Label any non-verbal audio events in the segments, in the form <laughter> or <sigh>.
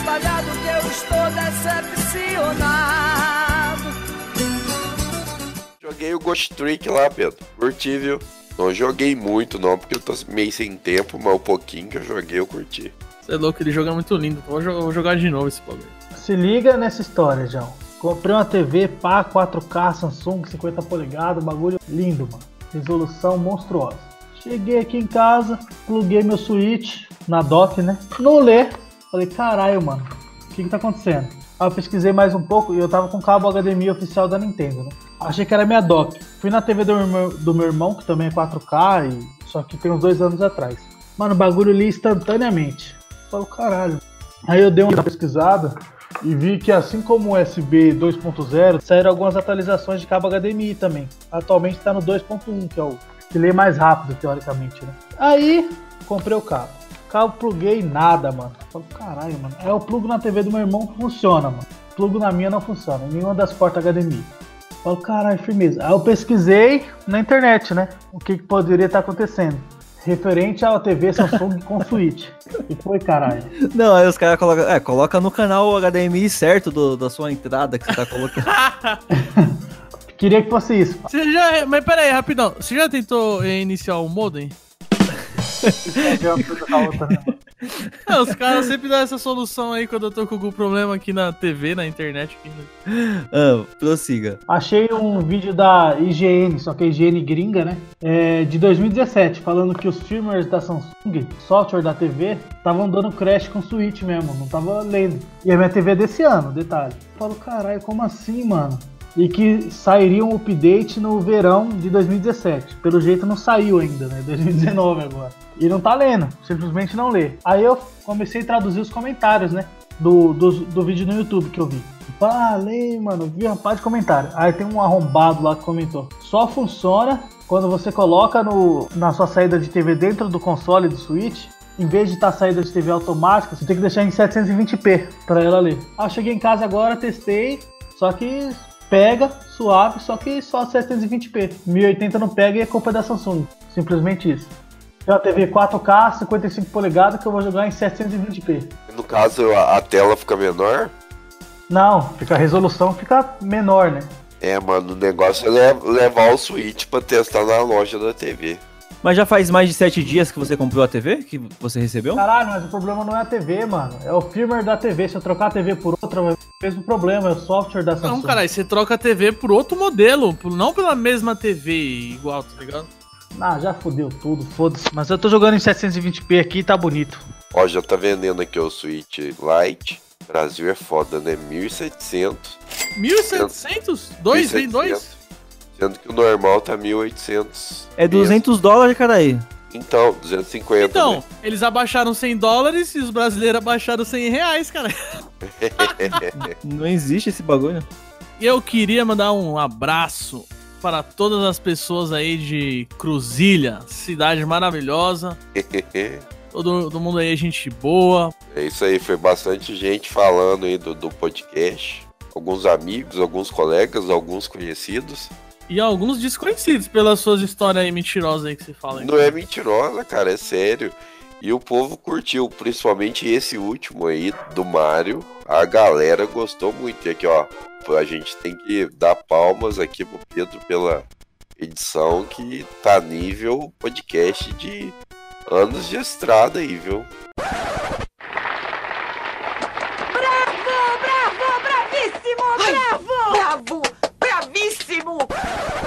espalhado que eu estou decepcionado. Joguei o Ghost Trick lá, Pedro. Curti, viu? Não joguei muito, não, porque eu tô meio sem tempo, mas o pouquinho que eu joguei eu curti. Você é louco, ele joga muito lindo. Vou jogar, vou jogar de novo esse bagulho. Se liga nessa história, João. Comprei uma TV pá 4K Samsung 50 polegadas, bagulho lindo, mano. Resolução monstruosa. Cheguei aqui em casa, pluguei meu Switch na dock, né? Não lê. Falei, caralho, mano, o que que tá acontecendo? Aí eu pesquisei mais um pouco e eu tava com cabo HDMI oficial da Nintendo, né? Achei que era minha dock. Fui na TV do meu, do meu irmão, que também é 4K, e... só que tem uns dois anos atrás. Mano, o bagulho li instantaneamente. Falei, caralho. Aí eu dei uma pesquisada e vi que assim como o USB 2.0, saíram algumas atualizações de cabo HDMI também. Atualmente está no 2.1, que é o que lê mais rápido, teoricamente, né? Aí, comprei o cabo. Cabo pluguei nada, mano. Falei, caralho, mano. É o plugo na TV do meu irmão que funciona, mano. Plugo na minha não funciona, nenhuma das portas HDMI. Falei, caralho, firmeza. Aí eu pesquisei na internet, né? O que, que poderia estar acontecendo. Referente à TV Samsung com Switch. E foi, caralho. Não, aí os caras colocam. É, coloca no canal o HDMI certo do, da sua entrada que você tá colocando. <laughs> Queria que fosse isso. Você já. Mas pera aí, rapidão. Você já tentou iniciar o modem? Não, os caras sempre dão essa solução aí quando eu tô com algum problema aqui na TV, na internet. Ah, prossiga. Achei um vídeo da IGN, só que a IGN gringa, né? É, de 2017, falando que os firmwares da Samsung, software da TV, estavam dando crash com Switch mesmo, não tava lendo. E a minha TV é desse ano, detalhe. Eu falo, caralho, como assim, mano? e que sairia um update no verão de 2017. Pelo jeito não saiu ainda, né? 2019 agora. E não tá lendo, simplesmente não lê. Aí eu comecei a traduzir os comentários, né? Do, do, do vídeo no YouTube que eu vi. Falei, mano, vi uma parte de comentário. Aí tem um arrombado lá que comentou. Só funciona quando você coloca no, na sua saída de TV dentro do console do Switch em vez de estar tá saída de TV automática, você tem que deixar em 720p para ela ler. Ah, cheguei em casa agora, testei, só que pega, suave, só que só 720p. 1080 não pega e é culpa da Samsung. Simplesmente isso. É uma TV 4K, 55 polegadas que eu vou jogar em 720p. No caso, a, a tela fica menor? Não, fica a resolução fica menor, né? É, mano, o negócio é levar o Switch pra testar na loja da TV. Mas já faz mais de sete dias que você comprou a TV? Que você recebeu? Caralho, mas o problema não é a TV, mano. É o firmware da TV. Se eu trocar a TV por outra, vai o mesmo problema. É o software da Samsung. Não, caralho, você troca a TV por outro modelo. Não pela mesma TV igual, tá ligado? Ah, já fodeu tudo, foda-se. Mas eu tô jogando em 720p aqui e tá bonito. Ó, já tá vendendo aqui o Switch Lite. Brasil é foda, né? 1.700. 1.700? Dois, vem dois? Sendo que o normal tá 1.800. É 200 mesmo. dólares, cara aí. Então, 250. Então, né? eles abaixaram 100 dólares e os brasileiros abaixaram 100 reais, cara. <laughs> Não existe esse bagulho. Eu queria mandar um abraço para todas as pessoas aí de Cruzilha, cidade maravilhosa. <laughs> Todo, todo mundo aí é gente boa. É isso aí, foi bastante gente falando aí do, do podcast. Alguns amigos, alguns colegas, alguns conhecidos. E alguns desconhecidos pelas suas histórias aí mentirosas aí que você fala. Aí. Não é mentirosa, cara, é sério. E o povo curtiu, principalmente esse último aí do Mario. A galera gostou muito. E aqui, ó, a gente tem que dar palmas aqui pro Pedro pela edição que tá nível podcast de anos de estrada aí, viu? Bravo, bravo, bravíssimo, bravo! Bravo, bravíssimo!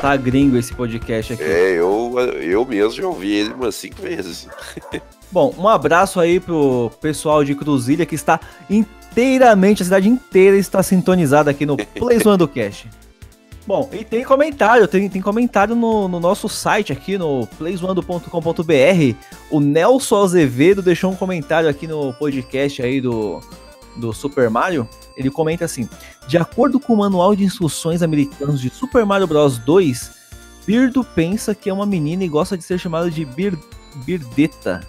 Tá gringo esse podcast aqui. É, eu, eu mesmo já ouvi ele umas cinco vezes. <laughs> Bom, um abraço aí pro pessoal de Cruzilha que está inteiramente, a cidade inteira está sintonizada aqui no <laughs> Play do Cast. Bom, e tem comentário, tem, tem comentário no, no nosso site aqui no playzoando.com.br. O Nelson Azevedo deixou um comentário aqui no podcast aí do, do Super Mario. Ele comenta assim: De acordo com o manual de instruções americanos de Super Mario Bros 2, Birdo pensa que é uma menina e gosta de ser chamada de Bir, Birdeta.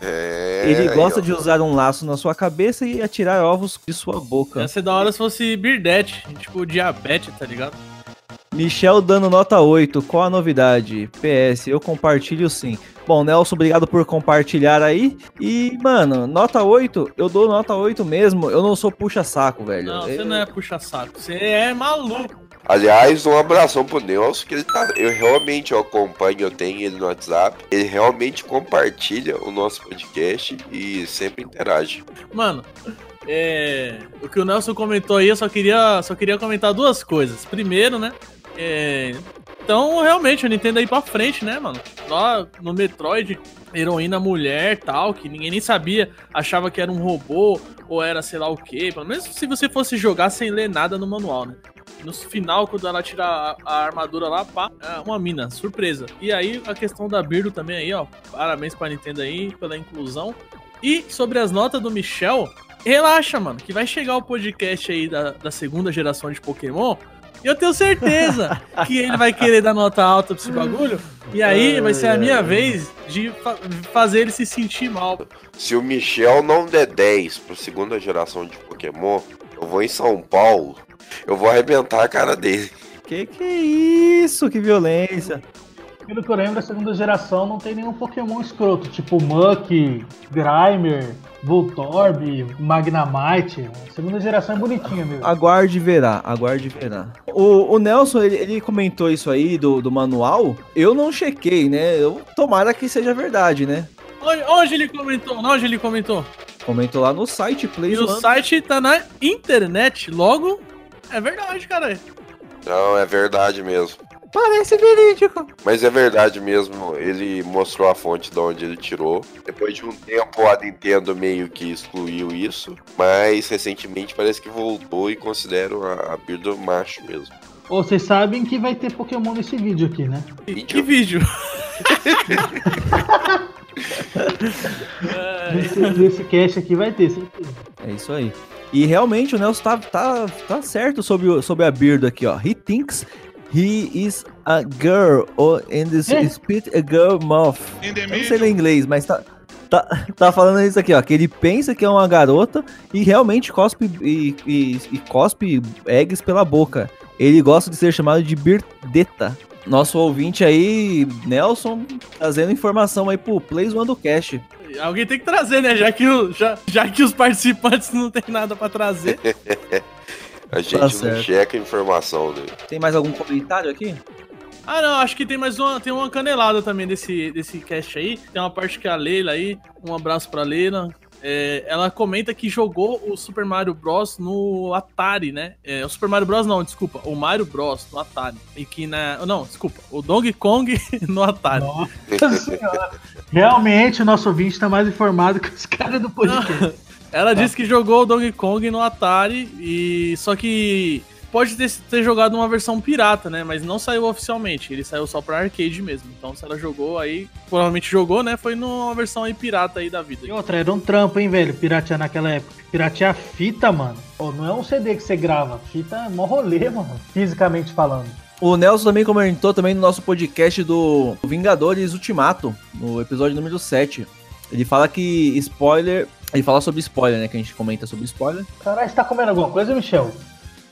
É, Ele gosta aí, de usar um laço na sua cabeça e atirar ovos de sua boca. Ia ser da hora se fosse Birdete, tipo diabetes, tá ligado? Michel dando nota 8, qual a novidade? PS, eu compartilho sim. Bom, Nelson, obrigado por compartilhar aí. E, mano, nota 8, eu dou nota 8 mesmo. Eu não sou puxa-saco, velho. Não, você não é puxa-saco. Você é maluco. Aliás, um abração pro Nelson, que ele tá. Eu realmente eu acompanho, eu tenho ele no WhatsApp. Ele realmente compartilha o nosso podcast e sempre interage. Mano, é, o que o Nelson comentou aí, eu só queria, só queria comentar duas coisas. Primeiro, né? É, então, realmente, o Nintendo aí pra frente, né, mano? Lá no Metroid, heroína mulher tal, que ninguém nem sabia, achava que era um robô ou era sei lá o que. Pelo menos se você fosse jogar sem ler nada no manual, né? No final, quando ela tira a, a armadura lá, pá, é uma mina, surpresa. E aí, a questão da Birdo também aí, ó. Parabéns pra Nintendo aí pela inclusão. E sobre as notas do Michel, relaxa, mano, que vai chegar o podcast aí da, da segunda geração de Pokémon. E eu tenho certeza que ele vai querer dar nota alta pra esse bagulho. E aí vai ser a minha vez de fa- fazer ele se sentir mal. Se o Michel não der 10 pra segunda geração de Pokémon, eu vou em São Paulo, eu vou arrebentar a cara dele. Que que é isso? Que violência. Pelo que eu lembro, a segunda geração não tem nenhum Pokémon escroto, tipo Muck, Grimer, Voltorb, Magnamite. A segunda geração é bonitinha mesmo. Aguarde e verá, aguarde e verá. O, o Nelson, ele, ele comentou isso aí do, do manual. Eu não chequei, né? Eu, tomara que seja verdade, né? Onde, onde ele comentou? Onde ele comentou? Comentou lá no site Play E o site tá na internet, logo. É verdade, cara. Não, é verdade mesmo. Parece verídico. Mas é verdade mesmo, ele mostrou a fonte de onde ele tirou. Depois de um tempo, a Nintendo meio que excluiu isso, mas recentemente parece que voltou e consideram a, a Birdo macho mesmo. Vocês sabem que vai ter Pokémon nesse vídeo aqui, né? Que vídeo? <laughs> Nesse, nesse cast aqui vai ter, certeza. É isso aí. E realmente o Nelson tá, tá, tá certo sobre, sobre a Birdo aqui, ó. He thinks he is a girl, or in this É. spit a girl mouth. Não sei ler inglês, mas tá, tá, tá falando isso aqui, ó. Que ele pensa que é uma garota e realmente cospe e, e, e cospe eggs pela boca. Ele gosta de ser chamado de Birdeta. Nosso ouvinte aí, Nelson, trazendo informação aí pro Plays One do Cash. Alguém tem que trazer, né? Já que, o, já, já que os participantes não tem nada pra trazer. <laughs> A gente Tá não certo. checa a informação dele. Tem mais algum comentário aqui? Ah, não, acho que tem mais uma, tem uma canelada também desse, desse cast aí. Tem uma parte que a Leila aí, um abraço pra Leila. É, ela comenta que jogou o Super Mario Bros. no Atari, né? É, o Super Mario Bros. não, desculpa, o Mario Bros. no Atari. E que na. Não, desculpa, o Donkey Kong <laughs> no Atari. Nossa senhora. <laughs> Realmente o nosso ouvinte tá mais informado que os caras do podcast. <laughs> Ela disse que jogou o Donkey Kong no Atari e só que pode ter, ter jogado uma versão pirata, né? Mas não saiu oficialmente. Ele saiu só pra arcade mesmo. Então se ela jogou aí, provavelmente jogou, né? Foi numa versão aí pirata aí da vida. E outra, era um trampo, hein, velho, piratear naquela época. Piratear fita, mano. Pô, não é um CD que você grava. Fita é mó rolê, mano. Fisicamente falando. O Nelson também comentou também no nosso podcast do Vingadores Ultimato, no episódio número 7. Ele fala que spoiler. Ele fala sobre spoiler, né? Que a gente comenta sobre spoiler. Caralho, você tá comendo alguma coisa, Michel?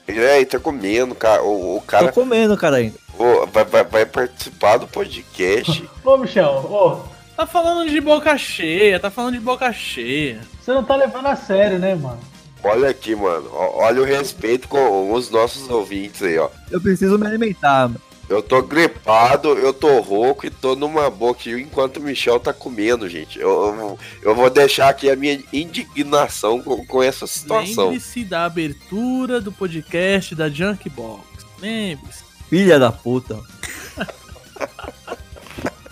É, ele tá comendo, cara. O, o Tô cara comendo, cara, ainda. ô, vai, vai- vai participar do podcast. <laughs> Ô, Michel, ô, Tá falando de boca cheia, tá falando de boca cheia. você não tá levando a sério, né, mano? Olha aqui, mano. Olha o respeito com os nossos ouvintes aí, ó. Eu preciso me alimentar. Eu tô gripado, eu tô rouco e tô numa boca enquanto o Michel tá comendo, gente. Eu, eu, vou deixar aqui a minha indignação com, com essa situação. Lembre-se da abertura do podcast da Junkbox. Lembre-se. Filha da puta.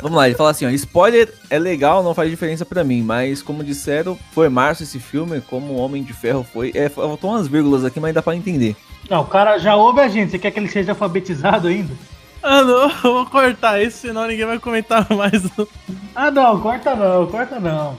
Vamos lá, ele fala assim, ó, spoiler é legal, não faz diferença pra mim, mas como disseram, foi março esse filme, como o Homem de Ferro foi. É, faltou umas vírgulas aqui, mas dá pra entender. Não, o cara já ouve a gente. Você quer que ele seja alfabetizado ainda? Ah, não, <laughs> eu vou cortar isso, senão ninguém vai comentar mais. Ah, não, corta não, corta não.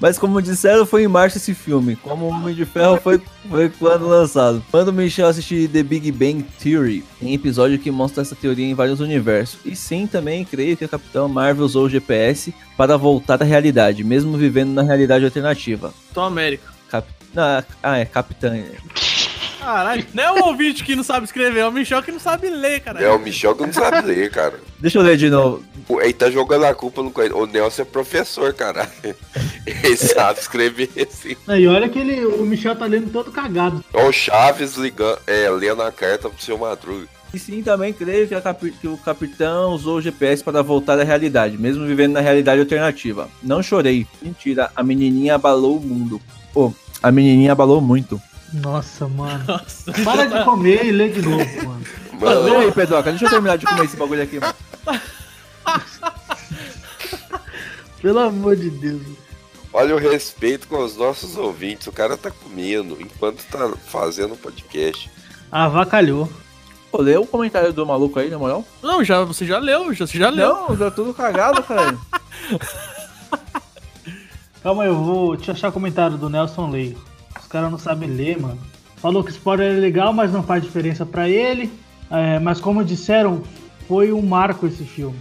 Mas como disseram, foi em março esse filme. Como o Homem de Ferro foi, foi quando lançado. Quando o Michel assistir The Big Bang Theory, tem episódio que mostra essa teoria em vários universos. E sim, também creio que a Capitão Marvel usou o GPS para voltar à realidade, mesmo vivendo na realidade alternativa. Tô América. Cap... Ah, ah, é Capitã. Caralho, não é o ouvinte que não sabe escrever, é o Michel que não sabe ler, cara. É o Michel que não sabe ler, cara. Deixa eu ler de novo. Pô, Ele tá jogando a culpa no coelho. O Nelson é professor, cara. <laughs> Ele sabe escrever assim. E olha que ele, o Michel tá lendo todo cagado. Ó, o Chaves ligando, é, lendo a carta pro seu Madruga. E sim, também creio que, a capi- que o capitão usou o GPS para voltar à realidade, mesmo vivendo na realidade alternativa. Não chorei. Mentira, a menininha abalou o mundo. Pô, a menininha abalou muito. Nossa, mano. Nossa. Para de comer e lê de novo, mano. Mano, aí, Pedroca, deixa eu terminar de comer esse bagulho aqui, mano. <laughs> Pelo amor de Deus. olha o respeito com os nossos ouvintes. O cara tá comendo enquanto tá fazendo o podcast. Avacalhou. Pô, lê o comentário do maluco aí, na moral. Não, já, você já leu, já, você já leu. Não, já tudo cagado, cara. <laughs> Calma aí, eu vou te achar comentário do Nelson Leio. Os caras não sabem ler, mano. Falou que spoiler é legal, mas não faz diferença pra ele. É, mas como disseram, foi um marco esse filme.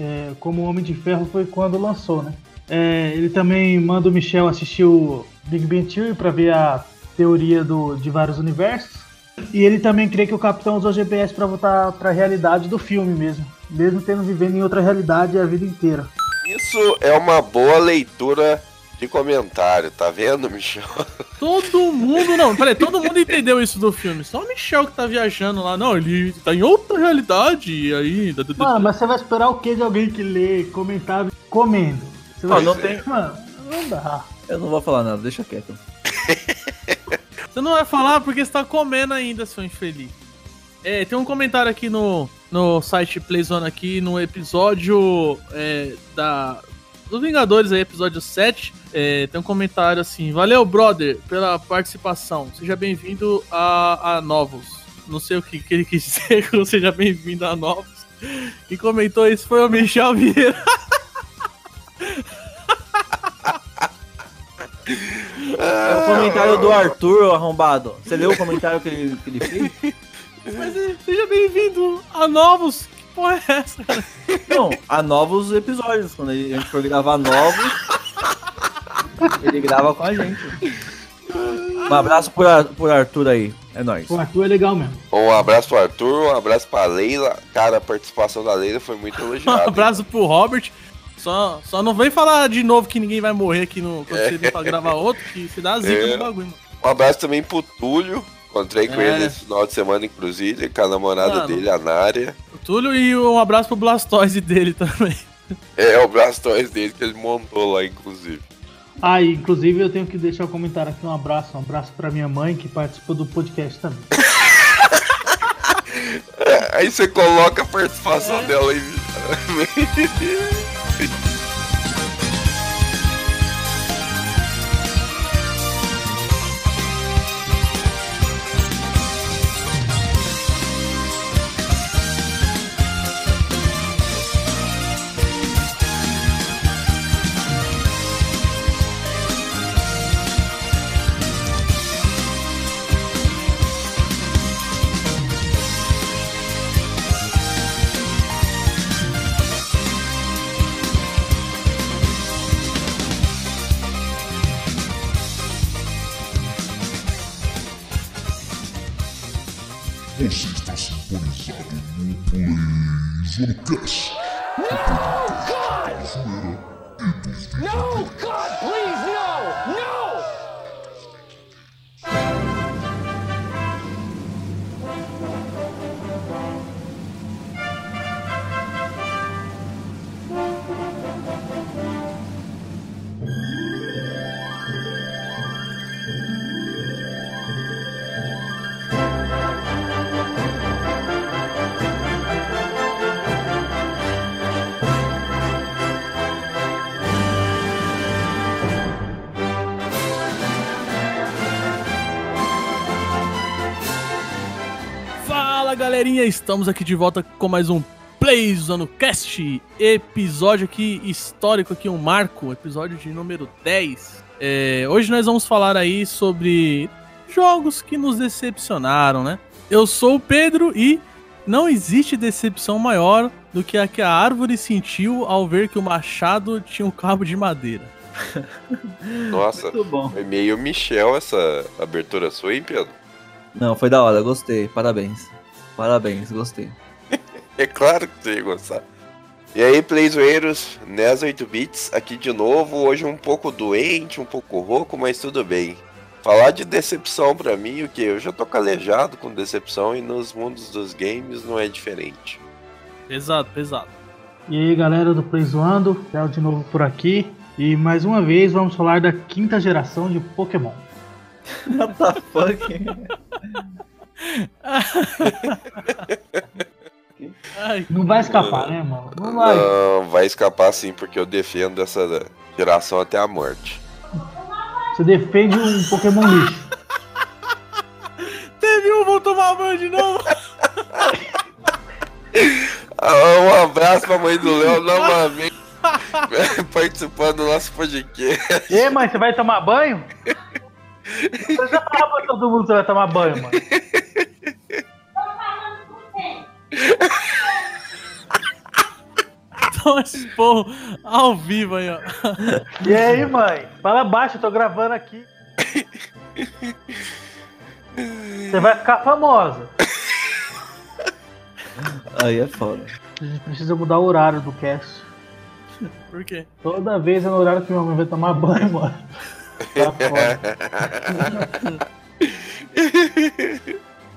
É, como o Homem de Ferro foi quando lançou, né? É, ele também manda o Michel assistir o Big Bang Theory pra ver a teoria do, de vários universos. E ele também crê que o Capitão usou GPS pra voltar pra realidade do filme mesmo. Mesmo tendo vivendo em outra realidade a vida inteira. Isso é uma boa leitura de comentário, tá vendo, Michel? <laughs> Todo mundo, não, peraí, todo mundo entendeu isso do filme. Só o Michel que tá viajando lá. Não, ele tá em outra realidade e aí. Mano, mas você vai esperar o que de alguém que lê comentário comendo? Você vai não tem- Mano, não dá. Eu não vou falar nada, deixa quieto. <laughs> Você não vai falar porque você tá comendo ainda, seu infeliz. É, tem um comentário aqui no, no site Playzone aqui, no episódio é, da dos Vingadores aí, episódio 7. É, tem um comentário assim, valeu, brother, pela participação. Seja bem-vindo a, a Novos. Não sei o que, que ele quis <laughs> dizer com seja bem-vindo a Novos. Quem comentou isso foi o Michel Vieira. É o comentário do Arthur, arrombado. Você leu o comentário que ele, que ele fez? Mas é, seja bem-vindo a Novos. Porra é essa, cara? Não, há novos episódios. Quando a gente for gravar novos, ele grava com a gente. Um abraço por, Ar- por Arthur aí. É nóis. O Arthur é legal mesmo. Um abraço pro Arthur, um abraço pra Leila. Cara, a participação da Leila foi muito <laughs> Um elogiada. abraço pro Robert. Só, só não vem falar de novo que ninguém vai morrer aqui no, quando você vir pra gravar outro, que se dá zica É. no bagulho, mano. Um abraço também pro Túlio. Encontrei com É. ele esse final de semana, inclusive, com a namorada Mano. dele, a Nária. Túlio e um abraço pro Blastoise dele também. <laughs> É o Blastoise dele que ele montou lá, inclusive. Ah, e inclusive eu tenho que deixar um comentário aqui, um abraço, um abraço pra minha mãe que participou do podcast também. <laughs> É, aí você coloca a participação dela aí. <laughs> galerinha, estamos aqui de volta com mais um Playzone Cast, episódio aqui histórico, aqui um marco, episódio de número 10. É, hoje nós vamos falar aí sobre jogos que nos decepcionaram, né? Eu sou o Pedro e não existe decepção maior do que a que a árvore sentiu ao ver que o machado tinha um cabo de madeira. <laughs> Nossa, foi meio Michel essa abertura sua, hein, Pedro? Não, foi da hora, gostei. Parabéns. Parabéns, gostei. <laughs> É claro que você ia gostar. E aí, playzoeiros, NES 8 bits aqui de novo, hoje um pouco doente, um pouco rouco, mas tudo bem. Falar de decepção pra mim, o que? Eu já tô calejado com decepção e nos mundos dos games não é diferente. Pesado, pesado. E aí galera do Play Zoando, Theo de novo por aqui. E mais uma vez vamos falar da quinta geração de Pokémon. <laughs> What the fuck? <laughs> Não vai escapar, né, mano? Não vai. Não, vai escapar sim, porque eu defendo essa geração até a morte. Você defende um Pokémon lixo. teve um, vou tomar banho de novo. Ah, um abraço pra mãe do Léo novamente. <laughs> Participando do nosso podcast. E mãe, você vai tomar banho? Você já falou pra todo mundo que você vai tomar banho, mano. Toma esse porro ao vivo aí, ó. E aí, mãe? Fala baixo, eu tô gravando aqui. Você vai ficar famosa. Aí é foda. A gente precisa mudar o horário do cast. Por quê? Toda vez é no horário que minha mãe vai tomar banho, mano. Tá. <laughs>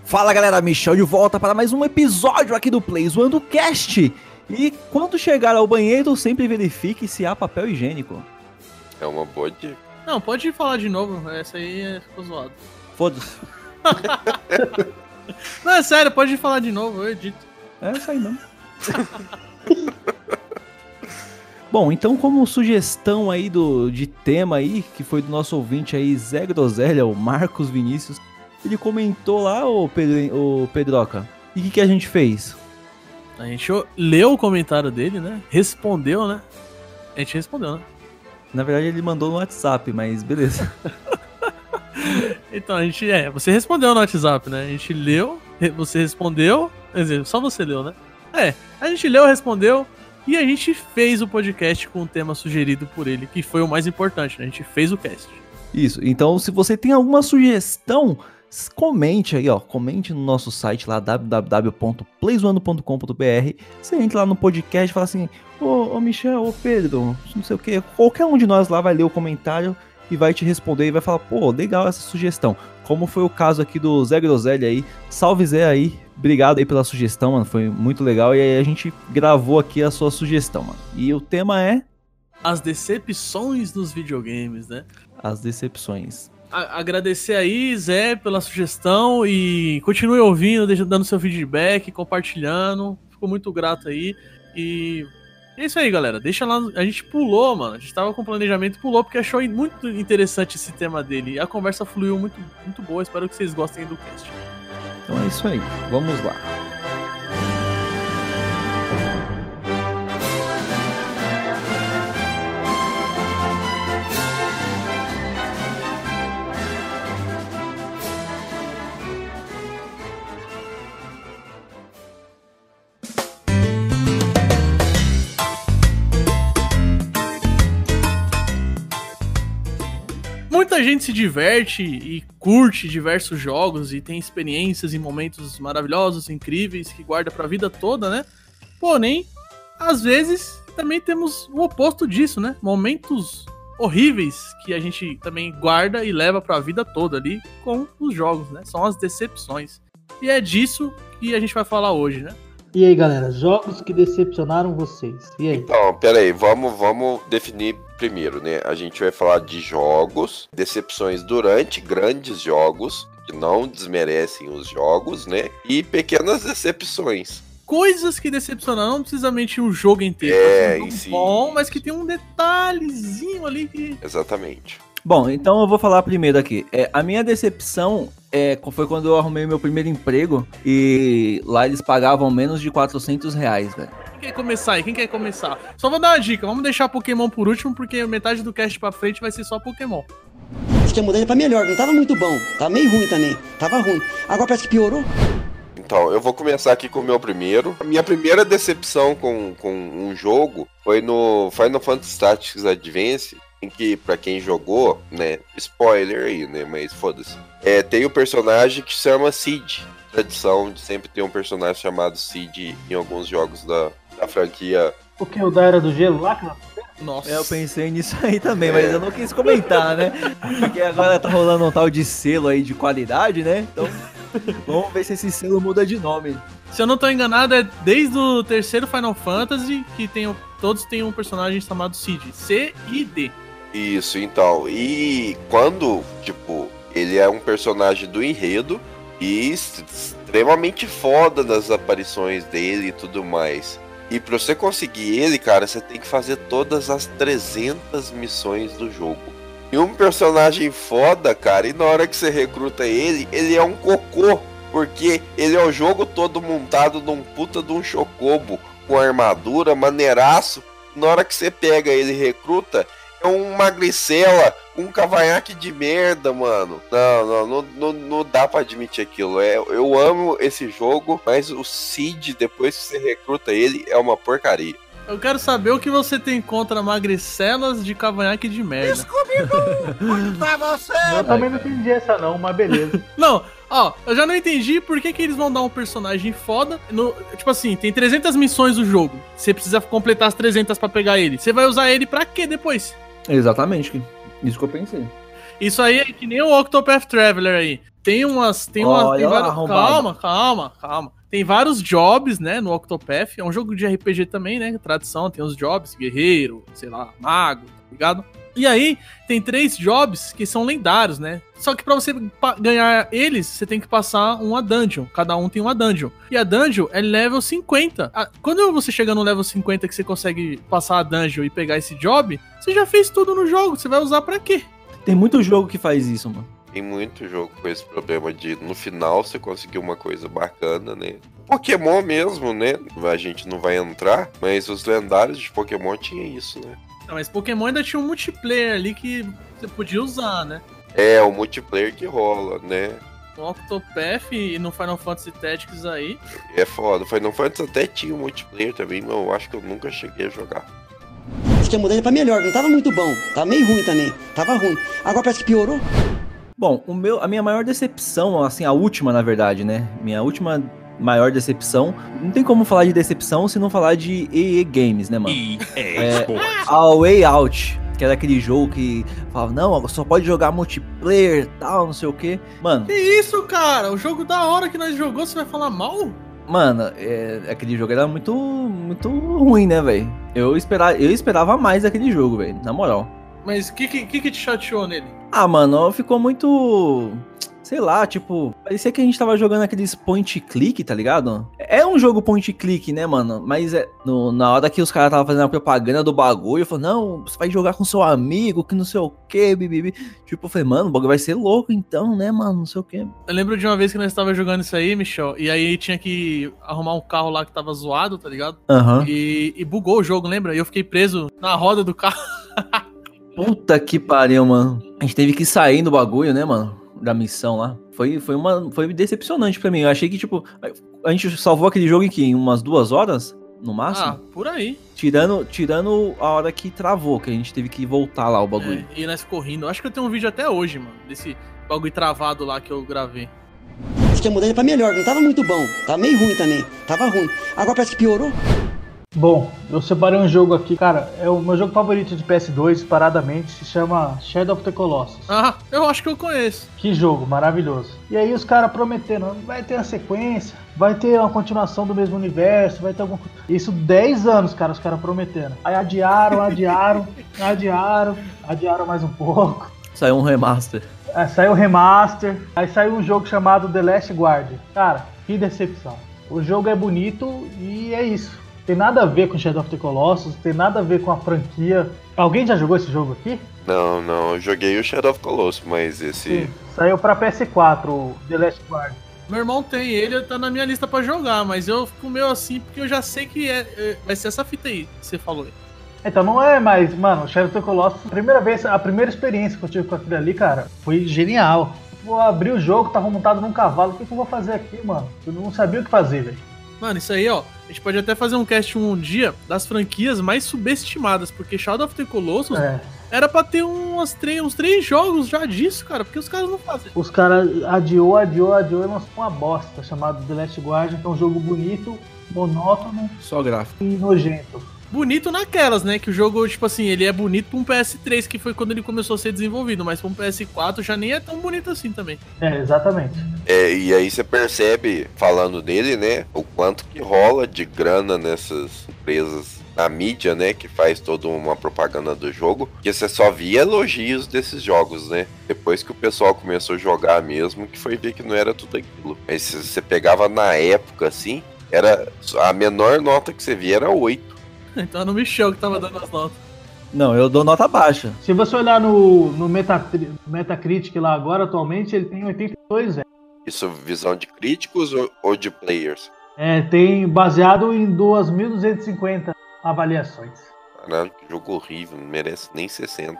Fala galera, Michel de volta para mais um episódio aqui do Play Zoando Cast. E quando chegar ao banheiro, sempre verifique se há papel higiênico. É uma boa dica. Não, pode falar de novo. Essa aí é- ficou zoado. Foda-se. <laughs> Não, é sério, pode falar de novo, eu edito. É isso aí mesmo. <laughs> Bom, então como sugestão aí do, de tema aí, que foi do nosso ouvinte aí, Zé Groselha, o Marcos Vinícius, ele comentou lá, ô, Pedro, ô Pedroca, e o que, que a gente fez? A gente o- leu o comentário dele, né? Respondeu, né? A gente respondeu, né? Na verdade ele mandou no WhatsApp, mas beleza. <laughs> Então, a gente, é, você respondeu no WhatsApp, né? A gente leu, você respondeu, quer dizer, só você leu, né? É, a gente leu, respondeu e a gente fez o podcast com o tema sugerido por ele, que foi o mais importante, né? A gente fez o cast. Isso, então se você tem alguma sugestão, comente aí, ó, comente no nosso site lá, www.playzoando.com.br, você entra lá no podcast e fala assim, ô, ô Michel, ô Pedro, não sei o que, qualquer um de nós lá vai ler o comentário e vai te responder e vai falar, pô, legal essa sugestão. Como foi o caso aqui do Zé Groselha aí, salve Zé aí, obrigado aí pela sugestão, mano, foi muito legal e aí a gente gravou aqui a sua sugestão, mano. E o tema é As decepções dos videogames, né? as decepções. A- agradecer aí, Zé, pela sugestão e continue ouvindo, deixa- dando seu feedback, compartilhando. Fico muito grato aí. E é isso aí, galera. Deixa lá. A gente pulou, mano. A gente tava com planejamento pulou porque achou muito interessante esse tema dele. E a conversa fluiu muito, muito boa. Espero que vocês gostem do cast. Então é isso aí, vamos lá. Muita gente se diverte e curte diversos jogos e tem experiências e momentos maravilhosos, incríveis, que guarda pra vida toda, né? Porém, às vezes também temos o oposto disso, né? Momentos horríveis que a gente também guarda e leva pra vida toda ali com os jogos, né? São as decepções. E é disso que a gente vai falar hoje, né? E aí, galera, jogos que decepcionaram vocês. E aí? Então, pera aí, vamos, vamos definir primeiro, né? A gente vai falar de jogos, decepções durante grandes jogos, que não desmerecem os jogos, né? E pequenas decepções. Coisas que decepcionaram, não precisamente o jogo inteiro. É, um em si. bom, mas que tem um detalhezinho ali que Exatamente. Bom, então eu vou falar primeiro aqui. É, a minha decepção é, foi quando eu arrumei meu primeiro emprego e lá eles pagavam menos de 400 reais, velho. Quem quer começar aí? Quem quer começar? Só vou dar uma dica. Vamos deixar Pokémon por último, porque metade do cast pra frente vai ser só Pokémon. Acho que ia mudar ele pra melhor, não tava muito bom. Tava meio ruim também. Tava ruim. Agora parece que piorou. Então, eu vou começar aqui com o meu primeiro. A minha primeira decepção com, com um jogo foi no Final Fantasy Tactics Advance, que, pra quem jogou, né, spoiler aí, né, mas foda-se. É, tem o personagem que se chama Cid. Tradição de sempre ter um personagem chamado Cid em alguns jogos da, da franquia. O que? O da Era do Gelo lá? que ela- Nossa. É, eu pensei nisso aí também, mas eu não quis comentar, né? Porque agora tá rolando um tal de selo aí de qualidade, né? Então, vamos ver se esse selo muda de nome. Se eu não tô enganado, é desde o terceiro Final Fantasy que tem, o- todos têm um personagem chamado Cid. C e D. Isso, então. E quando, tipo, ele é um personagem do enredo e extremamente foda nas aparições dele e tudo mais. E pra você conseguir ele, cara, você tem que fazer todas as 300 missões do jogo. E um personagem foda, cara, e na hora que você recruta ele, ele é um cocô. Porque ele é o jogo todo montado num puta de um chocobo com armadura, maneiraço. Na hora que você pega ele e recruta, um magricela, um cavanhaque de merda, mano. Não, não, não, não, não dá pra admitir aquilo. É, eu amo esse jogo, mas o Cid, depois que você recruta ele, é uma porcaria. Eu quero saber o que você tem contra magricelas de cavanhaque de merda. Eu também não entendi essa não, mas beleza. <laughs> Não, ó, eu já não entendi por que, que eles vão dar um personagem foda. No, tipo assim, tem 300 missões no jogo. Você precisa completar as 300 pra pegar ele. Você vai usar ele pra quê depois? Exatamente, isso que eu pensei. Isso aí é que nem o Octopath Traveler aí. Tem umas. Tem umas. Olha tem várias- calma, calma, calma. Tem vários jobs, né, no Octopath. É um jogo de RPG também, né? Tradição, tem os jobs, guerreiro, sei lá, mago, tá ligado? E aí, tem três jobs que são lendários, né? Só que pra você ganhar eles, você tem que passar uma dungeon. Cada um tem uma dungeon. E a dungeon é level 50. Ah, Quando você chega no level 50 que você consegue passar a dungeon e pegar esse job, você já fez tudo no jogo. Você vai usar pra quê? Tem muito jogo que faz isso, mano. Tem muito jogo com esse problema de no final você conseguir uma coisa bacana, né? Pokémon mesmo, né? A gente não vai entrar, mas os lendários de Pokémon tinha isso, né? Não, mas Pokémon ainda tinha um multiplayer ali que você podia usar, né? É, o multiplayer que rola, né? No Octopath e no Final Fantasy Tactics aí. É foda. Final Fantasy até tinha um multiplayer também, mas eu acho que eu nunca cheguei a jogar. Acho que a mudança pra melhor, não tava muito bom. Tava meio ruim também. Tava ruim. Agora parece que piorou. Bom, o meu, a minha maior decepção, assim, a última, na verdade, né? Minha última maior decepção. Não tem como falar de decepção se não falar de EA Games, né, mano? É, a Way Out, que era aquele jogo que falava, não, só pode jogar multiplayer tal, não sei o quê. Mano, Que isso, cara? O jogo da hora que nós jogou, você vai falar mal? mano, é, aquele jogo era muito, muito ruim, né, velho? Eu, esperava, eu esperava mais daquele jogo, velho, na moral. Mas o que, que que te chateou nele? Ah, mano, ficou muito. Sei lá, tipo, parecia que a gente tava jogando aqueles point click, tá ligado? É um jogo point click, né, mano? Mas é, no- na hora que os caras tava fazendo a propaganda do bagulho, eu falei, não, você vai jogar com seu amigo, que não sei o que, bibibi. Tipo, eu falei, mano, o bagulho vai ser louco então, né, mano? Não sei o que. Eu lembro de uma vez que nós tava jogando isso aí, Michel, e aí tinha que arrumar um carro lá que tava zoado, tá ligado? Aham. E, e bugou o jogo, lembra? E eu fiquei preso na roda do carro. <laughs> Puta que pariu, mano. A gente teve que sair do bagulho, né, mano? Da missão lá. Foi, foi, uma, foi decepcionante pra mim. Eu achei que, tipo, a gente salvou aquele jogo em que? Em umas duas horas? No máximo? Ah, por aí. Tirando, tirando a hora que travou, que a gente teve que voltar lá o bagulho. É, e nós correndo. Acho que eu tenho um vídeo até hoje, mano, desse bagulho travado lá que eu gravei. Acho que a mudança pra melhor, não tava muito bom. Tava meio ruim também. Tava ruim. Agora parece que piorou. Bom, eu separei um jogo aqui, cara. É o meu jogo favorito de PS2, disparadamente, se chama Shadow of the Colossus. Ah, eu acho que eu conheço. Que jogo maravilhoso. E aí os caras prometeram, vai ter a sequência, vai ter uma continuação do mesmo universo, vai ter coisa. Isso 10 anos, cara, os caras prometendo. Aí adiaram, adiaram, <laughs> adiaram, adiaram mais um pouco. Saiu um remaster. Aí saiu o remaster, aí saiu um jogo chamado The Last Guard. Cara, que decepção. O jogo é bonito e é isso. Tem nada a ver com Shadow of the Colossus, tem nada a ver com a franquia. Alguém já jogou esse jogo aqui? Não, não, eu joguei o Shadow of Colossus, mas esse. Saiu pra PS4, o The Last Guard. Meu irmão tem ele, tá na minha lista pra jogar, mas eu fico meio assim porque eu já sei que é, é- vai ser essa fita aí que você falou aí. Então não é mais, mano, Shadow of the Colossus, a primeira vez, a primeira experiência que eu tive com aquilo ali, cara, foi genial. Vou abrir o jogo, tava montado num cavalo, o que, que eu vou fazer aqui, mano? Eu não sabia o que fazer, velho. Mano, isso aí, ó. A gente pode até fazer um cast um dia das franquias mais subestimadas, porque Shadow of the Colossus É. Era pra ter umas três, uns três jogos já disso, cara. Porque os caras não fazem. Os caras adiou, adiou, adiou e lançou uma bosta chamada The Last Guardian, que é um jogo bonito, monótono Só gráfico. e nojento. Bonito naquelas, né? Que o jogo, tipo assim, ele é bonito pra um PS3, que foi quando ele começou a ser desenvolvido. Mas pra um PS4 já nem é tão bonito assim também. É, exatamente. É, e aí você percebe, falando dele, né, o quanto que rola de grana nessas empresas na mídia, né, que faz toda uma propaganda do jogo, que você só via elogios desses jogos, né? Depois que o pessoal começou a jogar mesmo, que foi ver que não era tudo aquilo. Mas se você pegava na época, assim, era a menor nota que você via era 8. <laughs> Então era o Michel que tava dando as notas. Não, eu dou nota baixa. Se você olhar no, no Metatri- Metacritic lá agora, atualmente, ele tem 82, velho. Isso visão de críticos ou, ou de players? É, tem baseado em 2.250 avaliações. Caralho, que jogo horrível, não merece nem 60.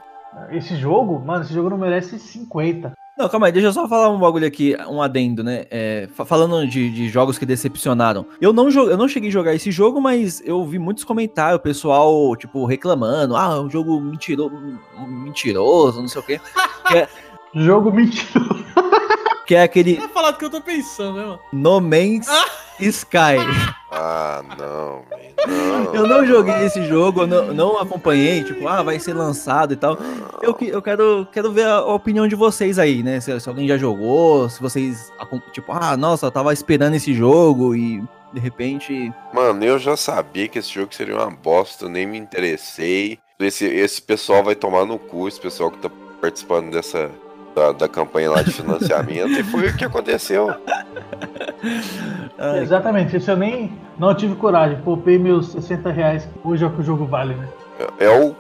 Esse jogo, mano, esse jogo não merece 50. Não, calma aí, deixa eu só falar um bagulho aqui, um adendo, né? É, fa- falando de, de jogos que decepcionaram. Eu não, eu não cheguei a jogar esse jogo, mas eu vi muitos comentários, o pessoal, tipo, reclamando. Ah, é um jogo mentiro, mentiroso, não sei o quê. <laughs> Jogo mentiroso. <laughs> Que é aquele Vai falar do que eu tô pensando, né, mano? No Man's Sky. <laughs> Ah, não. Não. Eu não joguei esse jogo, eu não, não acompanhei, tipo, ah, vai ser lançado e tal. Eu, que- eu quero, quero ver a, opinião de vocês aí, né? Se, se alguém já jogou, se vocês, tipo, ah, nossa, eu tava esperando esse jogo e de repente. Mano, eu já sabia que esse jogo seria uma bosta, eu nem me interessei. Esse, esse pessoal vai tomar no cu, esse pessoal que tá participando dessa. Da, da campanha lá de financiamento, e foi o que aconteceu. ai, Exatamente, isso eu nem não tive coragem. Poupei meus 60 reais, hoje é o que o jogo vale, né? É o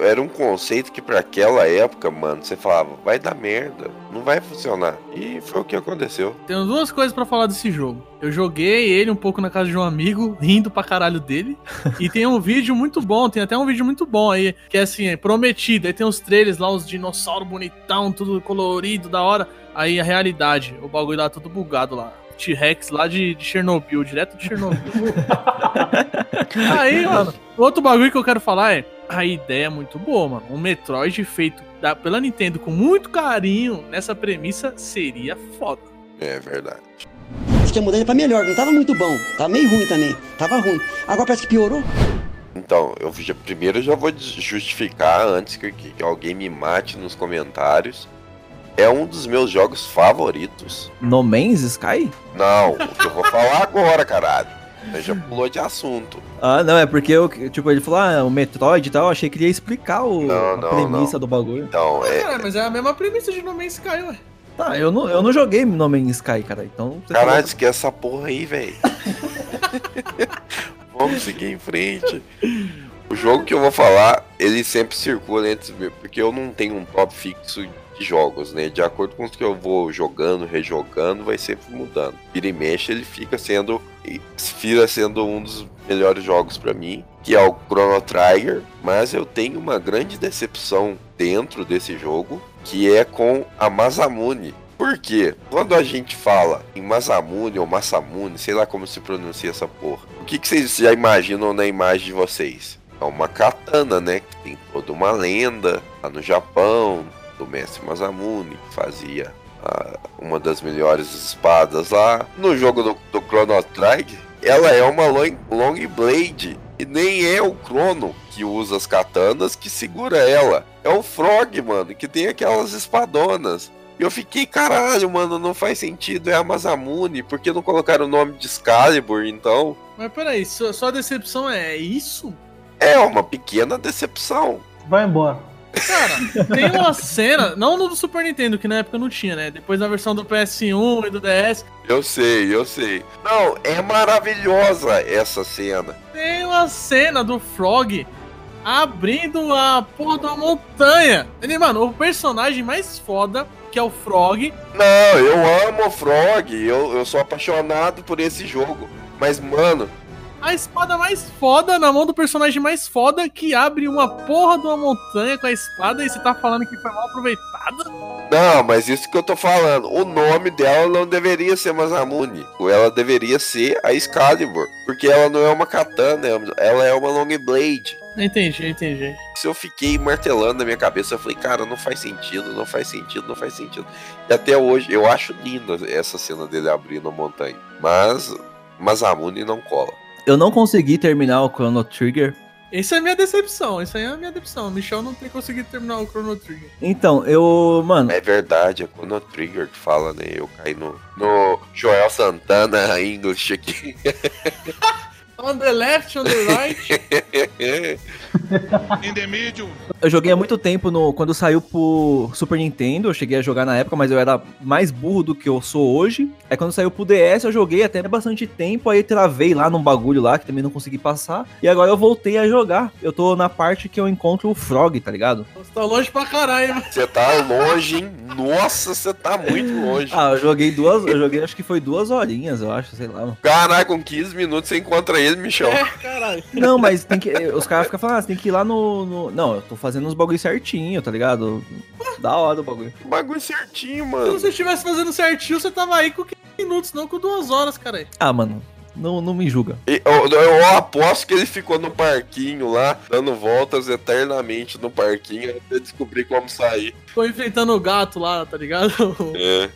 era um conceito que pra aquela época, mano, você falava, vai dar merda, não vai funcionar. E foi o que aconteceu. Tenho duas coisas pra falar desse jogo. Eu joguei ele um pouco na casa de um amigo, <laughs> rindo pra caralho dele. e tem um vídeo muito bom, tem até um vídeo muito bom aí, que é assim, é prometido. Aí tem os trailers lá, os dinossauros bonitão, tudo colorido, da hora. Aí a realidade, o bagulho lá tudo bugado lá. T-Rex lá de, de Chernobyl, direto de Chernobyl. <laughs> aí, mano, outro bagulho que eu quero falar é. A ideia é muito boa, mano. Um Metroid feito da- pela Nintendo com muito carinho nessa premissa seria foda. É verdade. Acho que a mudança pra melhor, não tava muito bom. Tava meio ruim também. Tava ruim. Agora parece que piorou. Então, eu já, primeiro eu já vou justificar antes que, que alguém me mate nos comentários. É um dos meus jogos favoritos. No Man's Sky? Não, o que eu vou falar agora, caralho. Você já pulou de assunto. Ah, não, é porque eu, tipo, ele falou, ah, o Metroid e tal, eu achei que ele ia explicar o, Não, a não, premissa não. do bagulho. Então, é. Cara, mas é a mesma premissa de No Man's Sky, ué. Tá, eu não, eu não joguei No Man's Sky, cara, então... Caralho, esquece essa porra aí, velho. <laughs> Vamos seguir em frente. O jogo que eu vou falar, ele sempre circula entre os meus, porque eu não tenho um top fixo de jogos, né? De acordo com os que eu vou jogando, rejogando, vai sempre mudando. Vira e mexe, ele fica sendo fica sendo um dos melhores jogos pra mim, que é o Chrono Trigger, mas eu tenho uma grande decepção dentro desse jogo, que é com a Masamune. Por quê? Quando a gente fala em Masamune ou Masamune, sei lá como se pronuncia essa porra, o que, que vocês já imaginam na imagem de vocês? É uma katana, né? Que tem toda uma lenda lá no Japão, do mestre Masamune, que fazia ah, uma das melhores espadas lá. No jogo do, do Chrono Trigger, ela é uma long, long blade. E nem é o Chrono que usa as katanas que segura ela. É o Frog, mano, que tem aquelas espadonas. E eu fiquei, caralho, mano, não faz sentido, é a Masamune, por que não colocaram o nome de Excalibur, então? Mas peraí, sua, sua decepção é isso? É uma pequena decepção. Vai embora. Cara, tem uma cena, não no do Super Nintendo, que na época não tinha, né? Depois na versão do PS1 e do DS, Eu sei, eu sei. Não, é maravilhosa essa cena. tem uma cena do Frog abrindo a porra uma montanha. Ele, mano, o personagem mais foda, que é o Frog, Não, eu amo o Frog, eu, eu sou apaixonado por esse jogo. Mas, mano, a espada mais foda na mão do personagem mais foda que abre uma porra de uma montanha com a espada e você tá falando que foi mal aproveitada? não, mas isso que eu tô falando. O nome dela não deveria ser Masamune. Ela deveria ser a Excalibur. Porque ela não é uma katana, ela é uma long blade. Entendi, entendi. Isso eu fiquei martelando na minha cabeça. Eu falei, cara, não faz sentido, não faz sentido, não faz sentido. E até hoje, eu acho linda essa cena dele abrindo a montanha. Mas Masamune não cola. Eu não consegui terminar o Chrono Trigger. Isso é minha decepção, isso aí é a minha decepção. Michel não tem conseguido terminar o Chrono Trigger. Então, eu. Mano, É verdade, é Chrono Trigger que fala, né? Eu caí no, no Joel Santana English aqui. <laughs> On the left, on the right. <laughs> In the middle. Eu joguei há muito tempo no, quando saiu pro Super Nintendo. Eu cheguei a jogar na época, mas eu era mais burro do que eu sou hoje. Aí quando saiu pro DS, eu joguei até bastante tempo. Aí travei lá num bagulho lá que também não consegui passar. E agora eu voltei a jogar. Eu tô na parte que eu encontro o Frog, tá ligado? Você tá longe pra caralho. Você tá longe, hein? Nossa, você tá muito longe. Ah, eu joguei duas. Eu joguei acho que foi duas horinhas, eu acho, sei lá. Caraca, com 15 minutos você encontra ele, Michel. É, caralho. Não, mas tem que. Os caras ficam falando, ah, você tem que ir lá no, no- Não, eu tô fazendo uns bagulho certinho, tá ligado? Da hora o bagulho. Bagulho certinho, Se mano. você estivesse fazendo certinho, você tava aí com 15 minutos, não com duas horas, cara. Ah, mano, não, não me julga. E Eu, eu aposto que ele ficou no parquinho lá, dando voltas eternamente no parquinho até descobrir como sair. Ficou enfrentando o gato lá, tá ligado? É.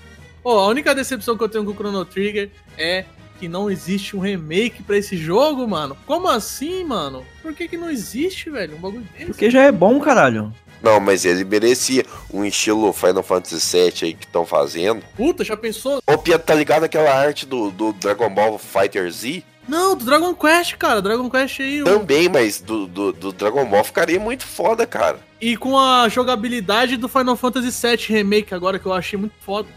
Pô, a única decepção que eu tenho com o Chrono Trigger é que não existe um remake pra esse jogo, mano. Como assim, mano? Por que que não existe, velho? Um bagulho desse? Porque já é bom, caralho. Não, mas ele merecia um estilo Final Fantasy VII aí que estão fazendo. Puta, já pensou? Ô, Pia, tá ligado aquela arte do, do Dragon Ball Fighter Z? Não, do Dragon Quest, cara. Dragon Quest aí. o- Também, mas do, do, do Dragon Ball ficaria muito foda, cara. E com a jogabilidade do Final Fantasy VII Remake agora, que eu achei muito foda.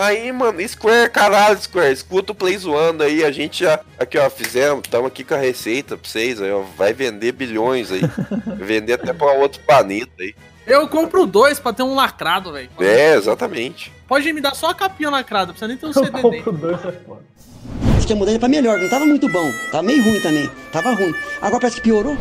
Aí, mano, Square, caralho, Square, escuta o Play zoando aí, a gente já, aqui ó, fizemos, tamo aqui com a receita pra vocês aí, ó, vai vender bilhões aí, <laughs> vender até pra outro planeta aí. Eu compro dois pra ter um lacrado, velho. É, exatamente. Pode me dar só a capinha lacrada, não precisa nem ter um <laughs> Eu CD dentro. compro dois, é foda. Acho que ia mudar ele pra melhor, não tava muito bom. Tava meio ruim também. Tava ruim. Agora parece que piorou.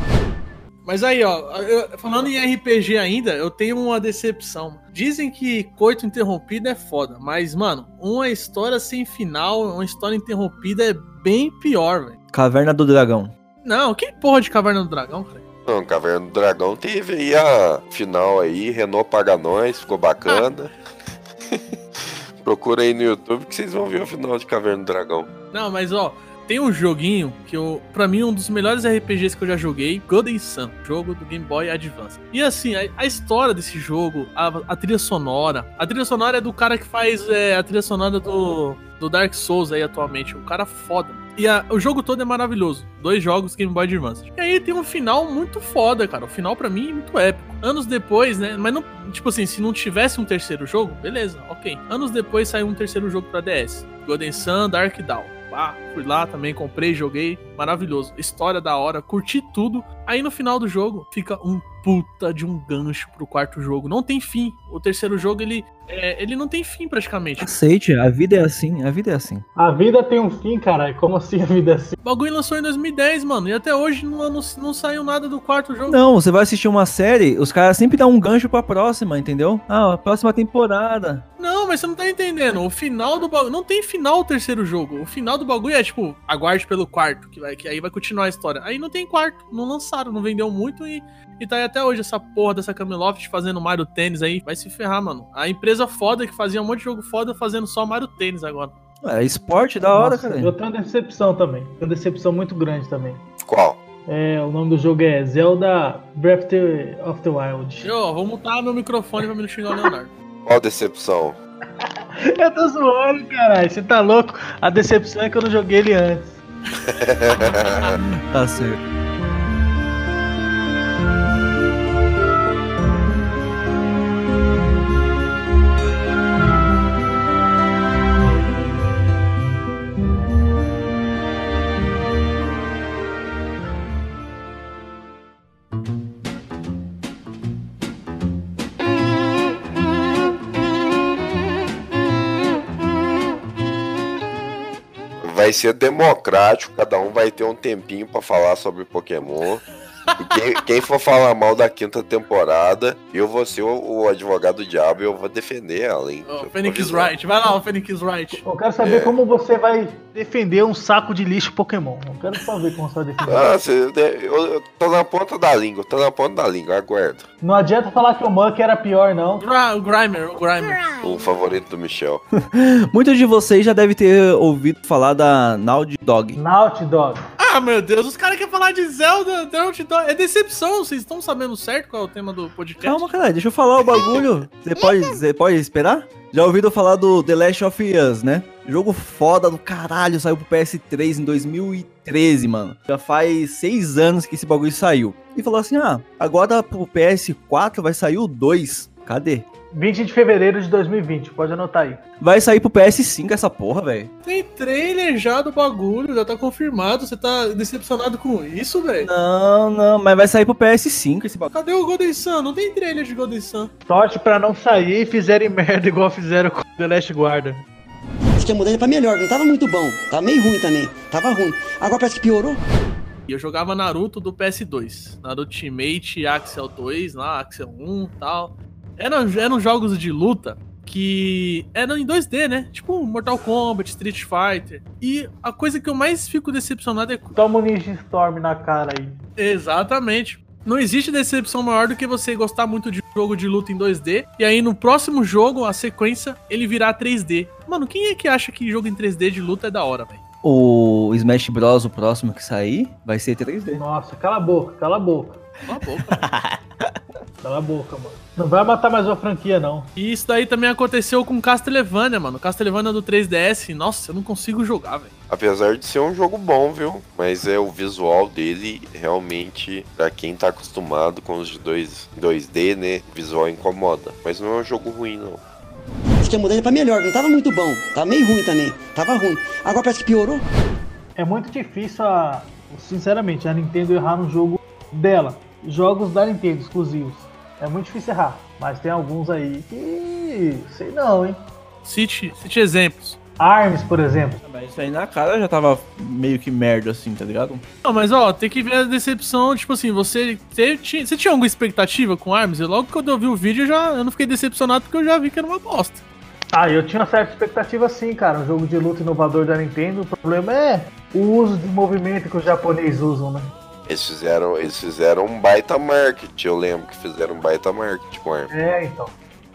Mas aí, ó, eu- falando em RPG ainda, eu tenho uma decepção. Dizem que coito interrompido é foda, mas, mano, uma história sem final, uma história interrompida é bem pior, velho. Caverna do Dragão. Não, que porra de Caverna do Dragão, cara? Não, Caverna do Dragão teve aí a final aí, Renault paga nós, ficou bacana. Procura aí no YouTube que vocês vão ver o final de Caverna do Dragão. Não, mas ó, tem um joguinho que eu, para mim, um dos melhores RPGs que eu já joguei, Golden Sun, jogo do Game Boy Advance. E assim, a, a história desse jogo, a, a trilha sonora, a trilha sonora é do cara que faz é, a trilha sonora do, do Dark Souls aí atualmente, um cara foda. E a- o jogo todo é maravilhoso. Dois jogos Game Boy Advance. E aí tem um final muito foda, cara. O final pra mim é muito épico. Anos depois, né? Mas não, tipo assim, se não tivesse um terceiro jogo, beleza, ok. Anos depois saiu um terceiro jogo pra DS. Golden Sun, Dark Dawn. Ah, fui lá também, comprei, joguei. Maravilhoso. História da hora, curti tudo. Aí no final do jogo fica um puta de um gancho pro quarto jogo. Não tem fim. O terceiro jogo, ele, é, ele não tem fim praticamente. Aceite, a vida é assim, a vida é assim. A vida tem um fim, caralho. Como assim a vida é assim? O bagulho lançou em 2010, mano. E até hoje não, não, não saiu nada do quarto jogo. Não, você vai assistir uma série, os caras sempre dão um gancho pra próxima, entendeu? Ah, a próxima temporada. Não, mas você não tá entendendo. O final do bagulho. Não tem final o terceiro jogo. O final do bagulho é tipo, aguarde pelo quarto, que, vai, que aí vai continuar a história. Aí não tem quarto, não lançaram, não vendeu muito e, e tá aí até hoje essa porra dessa Cameloft fazendo Mario Tênis aí. Vai se ferrar, mano. A empresa foda que fazia um monte de jogo foda fazendo só Mario Tênis agora. É esporte da hora, Nossa, cara. Eu tenho uma decepção também. Tenho uma decepção muito grande também. Qual? É, o nome do jogo é Zelda Breath of the Wild. Eu, vou mutar meu microfone pra me não xingar o Leonardo. Qual decepção? <laughs> Eu tô zoando, caralho. Você tá louco? A decepção é que eu não joguei ele antes. <laughs> Tá certo. Vai ser democrático, cada um vai ter um tempinho pra falar sobre Pokémon. <laughs> Quem, quem for falar mal da quinta temporada, eu vou ser o, o advogado do diabo e eu vou defender ela, hein? Tô Phoenix. Wright, vai lá, o Phoenix Wright. Eu quero saber É. como você vai defender um saco de lixo Pokémon. Eu quero só ver como você vai defender. Ah, você, eu, eu tô na ponta da língua, tô na ponta da língua, aguardo. Não adianta falar que o Muck era pior, não. Gra- O Grimer, o Grimer. O favorito do Michel. <laughs> Muitos de vocês já devem ter ouvido falar da Naughty Dog. Naughty Dog. Ah, meu Deus, os caras querem falar de Zelda, Dog. É decepção, vocês estão sabendo certo qual é o tema do podcast? Calma, caralho, deixa eu falar o bagulho. Você pode, você pode esperar? Já ouviram falar do The Last of Us, né? Jogo foda do caralho, saiu pro PS3 em 2013, mano. Já faz seis anos que esse bagulho saiu. E falou assim: ah, agora pro PS4 vai sair o 2. Cadê? 20 de fevereiro de 2020, pode anotar aí. Vai sair pro PS5 essa porra, velho. Tem trailer já do bagulho, já tá confirmado. Você tá decepcionado com isso, velho? Não, não, mas vai sair pro PS5 esse bagulho. Cadê o Golden Sun? Não tem trailer de Golden Sun. Sorte pra não sair e fizerem merda igual fizeram com The Last Guardian. Acho que ia mudar ele pra melhor, não tava muito bom. Tava meio ruim também. Tava ruim. Agora parece que piorou. E eu jogava Naruto do PS2. Naruto Ultimate, Axel 2, lá, Axel 1 e tal. Eram, eram jogos de luta que eram em 2D, né? Tipo Mortal Kombat, Street Fighter. E a coisa que eu mais fico decepcionado é. Toma o Ninja Storm na cara aí. Exatamente. Não existe decepção maior do que você gostar muito de jogo de luta em 2D e aí no próximo jogo, a sequência, ele virar 3D. Mano, quem é que acha que jogo em 3D de luta é da hora, velho? O Smash Bros, o próximo que sair, vai ser 3D. Nossa, cala a boca, cala a boca. Cala a boca. <laughs> Cala a boca, mano. Não vai matar mais uma franquia, não. E isso daí também aconteceu com Castlevania, mano. Castlevania do 3DS, nossa, eu não consigo jogar, velho. Apesar de ser um jogo bom, viu? Mas é o visual dele realmente, pra quem tá acostumado com os de 2, 2D, né? O visual incomoda. Mas não é um jogo ruim, não. Acho que ia mudar ele pra melhor, não tava muito bom. Tava meio ruim também. Tava ruim. Agora parece que piorou. É muito difícil, a, sinceramente, a Nintendo errar no jogo dela. Jogos da Nintendo exclusivos. É muito difícil errar. Mas tem alguns aí que. sei não, hein? Cite, cite exemplos. Arms, por exemplo. Mas isso aí na cara já tava meio que merda assim, tá ligado? Não, mas ó, tem que ver a decepção, tipo assim, você, você, tinha, você tinha alguma expectativa com Arms? Eu, logo quando eu vi o vídeo, eu, já, eu não fiquei decepcionado porque eu já vi que era uma bosta. Ah, eu tinha uma certa expectativa sim, cara. Um jogo de luta inovador da Nintendo. O problema é o uso de movimento que os japoneses usam, né? Eles fizeram, eles fizeram um baita marketing, eu lembro que fizeram um baita marketing com. É, então.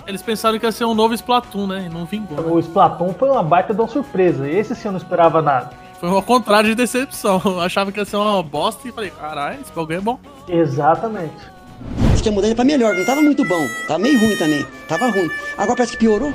Eles pensaram que ia ser um novo Splatoon, né? E não vingou. né? O Splatoon foi uma baita de uma surpresa. Esse sim eu não esperava nada. Foi ao contrário de decepção. <laughs> Eu achava que ia ser uma bosta e falei, caralho, esse bagulho é bom. Exatamente. Acho que ia mudar ele pra melhor, não tava muito bom. Tava meio ruim também. Tava ruim. Agora parece que piorou.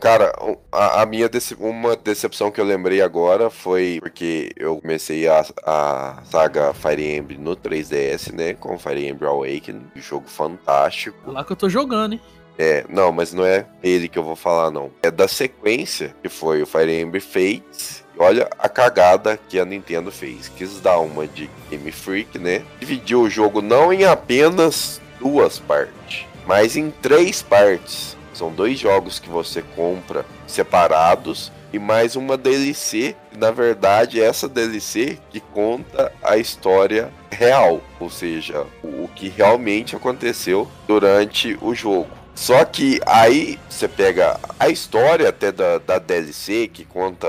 Cara, a, a minha dece- uma decepção que eu lembrei agora foi porque eu comecei a, a saga Fire Emblem no 3DS, né? Com Fire Emblem Awakening, um jogo fantástico. É lá que eu tô jogando, hein? É, não, mas não é ele que eu vou falar, não. É da sequência que foi o Fire Emblem Fates. Olha a cagada que a Nintendo fez. Quis dar uma de Game Freak, né? Dividiu o jogo não em apenas duas partes, mas em três partes. São dois jogos que você compra separados e mais uma DLC. Na verdade, essa DLC que conta a história real, ou seja, o o que realmente aconteceu durante o jogo. Só que aí você pega a história até da, da DLC, que conta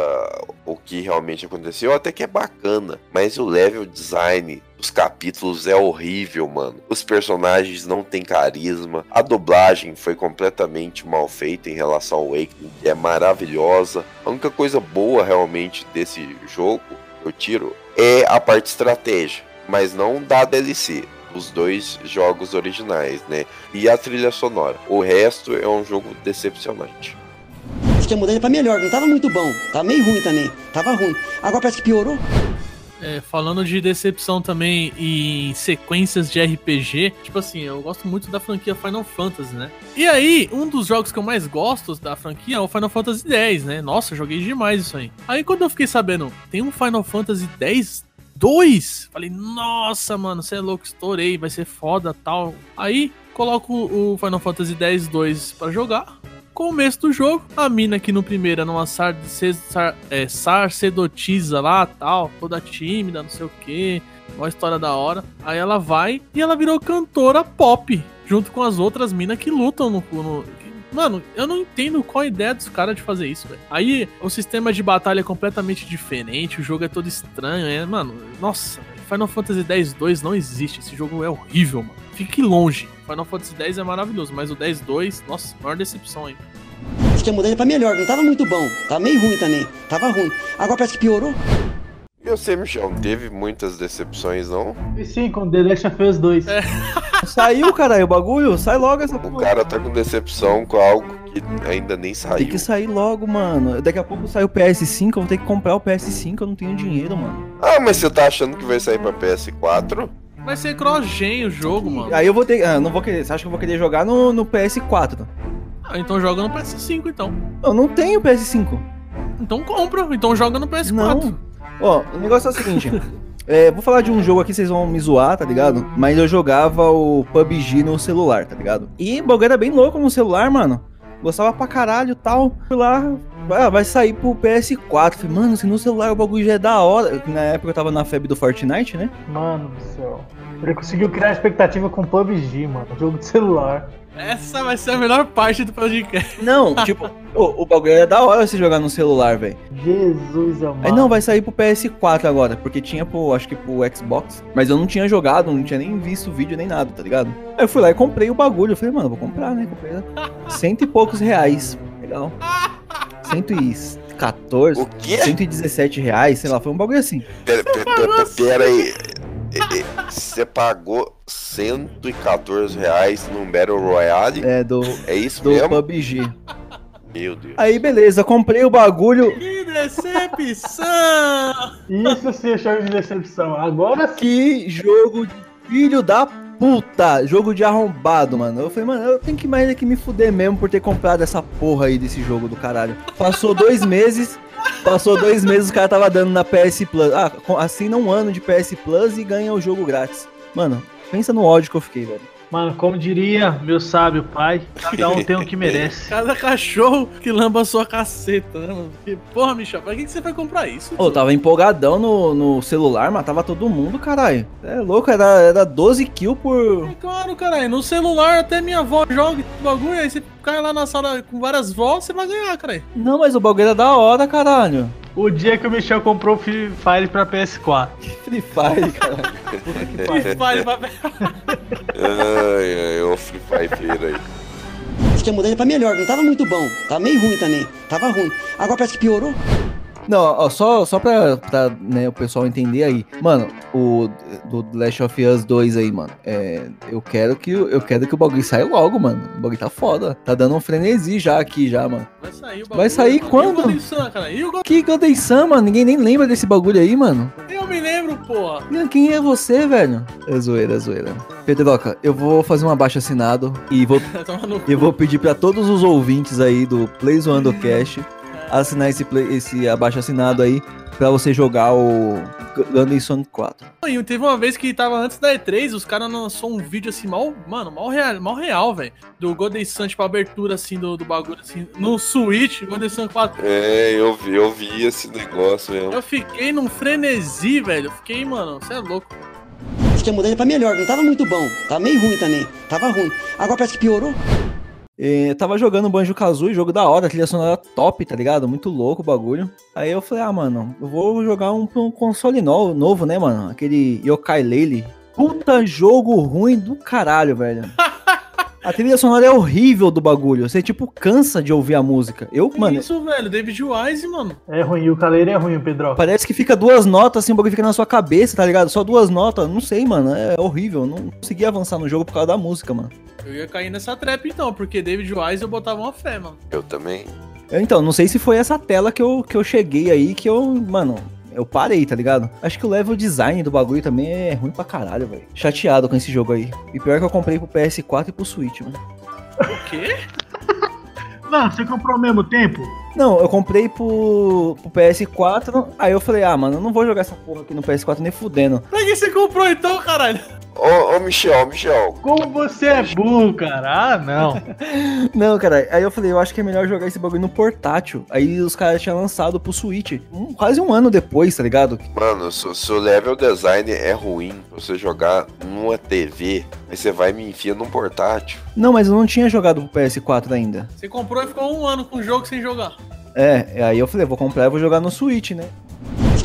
o que realmente aconteceu, até que é bacana. Mas o level design dos capítulos é horrível, mano. Os personagens não têm carisma. A dublagem foi completamente mal feita em relação ao Awakening, que é maravilhosa. A única coisa boa realmente desse jogo, eu tiro, é a parte estratégia. Mas não da DLC os dois jogos originais, né? E a trilha sonora. O resto é um jogo decepcionante. Acho que ia mudar ele pra melhor, não tava muito bom. Tava meio ruim também. Tava ruim. Agora parece que piorou. É, falando de decepção também em sequências de RPG, tipo assim, eu gosto muito da franquia Final Fantasy, né? E aí, um dos jogos que eu mais gosto da franquia é o Final Fantasy X, né? Nossa, eu joguei demais isso aí. Aí quando eu fiquei sabendo, tem um Final Fantasy X 2, falei, nossa, mano, você é louco, estourei, vai ser foda tal. Aí, coloco o Final Fantasy X 2 pra jogar. Começo do jogo, a mina aqui no primeiro era uma sar, sar, é, sacerdotisa lá, tal, toda tímida, não sei o que. uma história da hora. Aí ela vai e ela virou cantora pop, junto com as outras minas que lutam no. no- Mano, eu não entendo qual a ideia dos caras de fazer isso, velho. Aí o sistema de batalha é completamente diferente, o jogo é todo estranho, é, mano, nossa, Final Fantasy X-2 não existe, esse jogo é horrível, mano. Fique longe. Final Fantasy X é maravilhoso, mas o 10-2, nossa, maior decepção aí. Acho que ia mudar ele pra melhor, não tava muito bom. Tava meio ruim também. Tava ruim. Agora parece que piorou. E você, Michel, não teve muitas decepções, não? E sim, com The Last of Us 2. <laughs> Saiu, caralho, o bagulho. Sai logo essa O porra. cara tá com decepção com algo que ainda nem saiu. Tem que sair logo, mano. Daqui a pouco sai o PS5, eu vou ter que comprar o PS5, eu não tenho dinheiro, mano. Ah, mas você tá achando que vai sair pra PS4? Vai ser cross-gen o jogo, mano. Aí eu vou ter. Ah, não vou querer. Você acha que eu vou querer jogar no, no PS4? Ah, então joga no PS5, então. Eu não tenho PS5. Então compra, então joga no PS4. Não. Ó, o negócio é o seguinte. É, vou falar de um jogo aqui, vocês vão me zoar, tá ligado? Mas eu jogava o PUBG no celular, tá ligado? E o bagulho era bem louco no celular, mano. Gostava pra caralho e tal. Fui lá, ah, vai sair pro PS4. Falei, mano, se no celular o bagulho já é da hora. Na época eu tava na febre do Fortnite, né? Mano do céu. Ele conseguiu criar expectativa com PUBG, mano. Jogo de celular. Essa vai ser a melhor parte do podcast. Não, <laughs> tipo, o, o bagulho era da hora você jogar no celular, velho. Jesus amado. Aí não, vai sair pro PS4 agora, porque tinha pro, acho que pro Xbox, mas eu não tinha jogado, não tinha nem visto o vídeo nem nada, tá ligado? Aí eu fui lá e comprei o bagulho, eu falei, mano, vou comprar, né? Comprei cento e poucos reais, legal. <laughs> 114, O quê? 117 reais, sei lá, foi um bagulho assim. Pera, pera, pera, pera aí. Você pagou 114 reais num Battle Royale? É, do, É isso do mesmo? PUBG. Meu Deus. Aí beleza, comprei o bagulho, Que decepção! Isso sim é jogo de decepção. Agora sim. Que jogo de filho da puta! Jogo de arrombado, mano. Eu falei, mano, eu tenho que mais que me fuder mesmo por ter comprado essa porra aí desse jogo do caralho. Passou dois meses. Passou dois meses, o cara tava dando na PS Plus. Ah, assina um ano de PS Plus e ganha o jogo grátis. Mano, pensa no ódio que eu fiquei, velho. Mano, como diria meu sábio pai, cada um tem o que merece. <laughs> Cada cachorro que lamba a sua caceta, né, mano? Porque, porra, Michel, pra que, que você vai comprar isso? Ô, eu tava empolgadão no, no celular, matava todo mundo, caralho. É louco, era, era 12 kills por. É Claro, caralho. No celular até minha avó joga esse bagulho, aí você cai lá na sala com várias vozes, você vai ganhar, caralho. Não, mas o bagulho era da hora, caralho. O dia que o Michel comprou o Free Fire pra PS4. Free Fire. Puta que pariu. Vai, vai, Ai, ai, o Free Fire aí. Acho que ia mudar ele pra melhor, não tava muito bom. Tava meio ruim também. Tava ruim. Agora parece que piorou. Não, ó, só, só pra, pra né, o pessoal entender aí. Mano, o do Last of Us 2 aí, mano. É, eu quero que o- eu quero que o bagulho saia logo, mano. O bagulho tá foda. Tá dando um frenesi já aqui já, mano. Vai sair o bagulho. Vai sair mano. quando? E o Golden Sun, cara? E o Golden Que Golden Sun, mano? Ninguém nem lembra desse bagulho aí, mano. Eu me lembro, porra. Quem é você, velho? É zoeira, é zoeira. Pedroca, eu vou fazer um abaixo assinado e vou. <laughs> Eu vou pedir pra todos os ouvintes aí do Play Zoando Cash assinar esse, play, esse abaixo assinado aí pra você jogar o Gunday Sonic 4. E teve uma vez que tava antes da E3, os caras lançou um vídeo assim, mal, mano, mal real, mal real velho. Do Golden Sun, tipo, a abertura assim do, do bagulho, assim, no Switch, Golden Sun 4. É, eu vi, eu vi esse negócio mesmo. Eu fiquei num frenesi, velho. Eu fiquei, mano, você é louco. Acho que ia mudar ele pra melhor, não tava muito bom. Tava meio ruim também. Tava ruim. Agora parece que piorou. É, tava jogando Banjo Kazooie, jogo da hora, trilha sonora top, tá ligado? Muito louco o bagulho. Aí eu falei, ah, mano, eu vou jogar um, um console novo, novo, né, mano? Aquele Yokai Lele. Puta jogo ruim do caralho, velho. <laughs> A trilha sonora é horrível do bagulho. Você, tipo, cansa de ouvir a música. Eu, Que mano, isso, velho? David Wise, mano. É ruim, o caleiro é ruim, Pedro. Parece que fica duas notas, assim, o bagulho fica na sua cabeça, tá ligado? Só duas notas, não sei, mano. É horrível. Não consegui avançar no jogo por causa da música, mano. Eu ia cair nessa trap então, porque David Wise eu botava uma fé, mano. Eu também. Eu, então, não sei se foi essa tela que eu, que eu cheguei aí que eu, mano, eu parei, tá ligado? Acho que o level design do bagulho também é ruim pra caralho, velho. Chateado com esse jogo aí. E pior que eu comprei pro PS4 e pro Switch, mano. O quê? <laughs> Não, você comprou ao mesmo tempo? Não, eu comprei pro, pro PS4, aí eu falei, ah, mano, eu não vou jogar essa porra aqui no PS4 nem fudendo. Pra que você comprou então, caralho? Ô, ô, Michel, Michel. Como você é burro, cara? Ah, não. <laughs> Não, cara, aí eu falei, eu acho que é melhor jogar esse bagulho no portátil. Aí os caras tinham lançado pro Switch. um- quase um ano depois, tá ligado? Mano, se, se o level design é ruim, você jogar numa TV, aí você vai me enfia num portátil. Não, mas eu não tinha jogado pro PS4 ainda. Você comprou e ficou um ano com o jogo sem jogar. É, aí eu falei, vou comprar e vou jogar no Switch, né?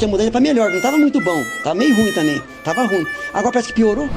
Mudar ele pra melhor, não tava muito bom. Tava meio ruim também. Tava ruim. Agora parece que piorou.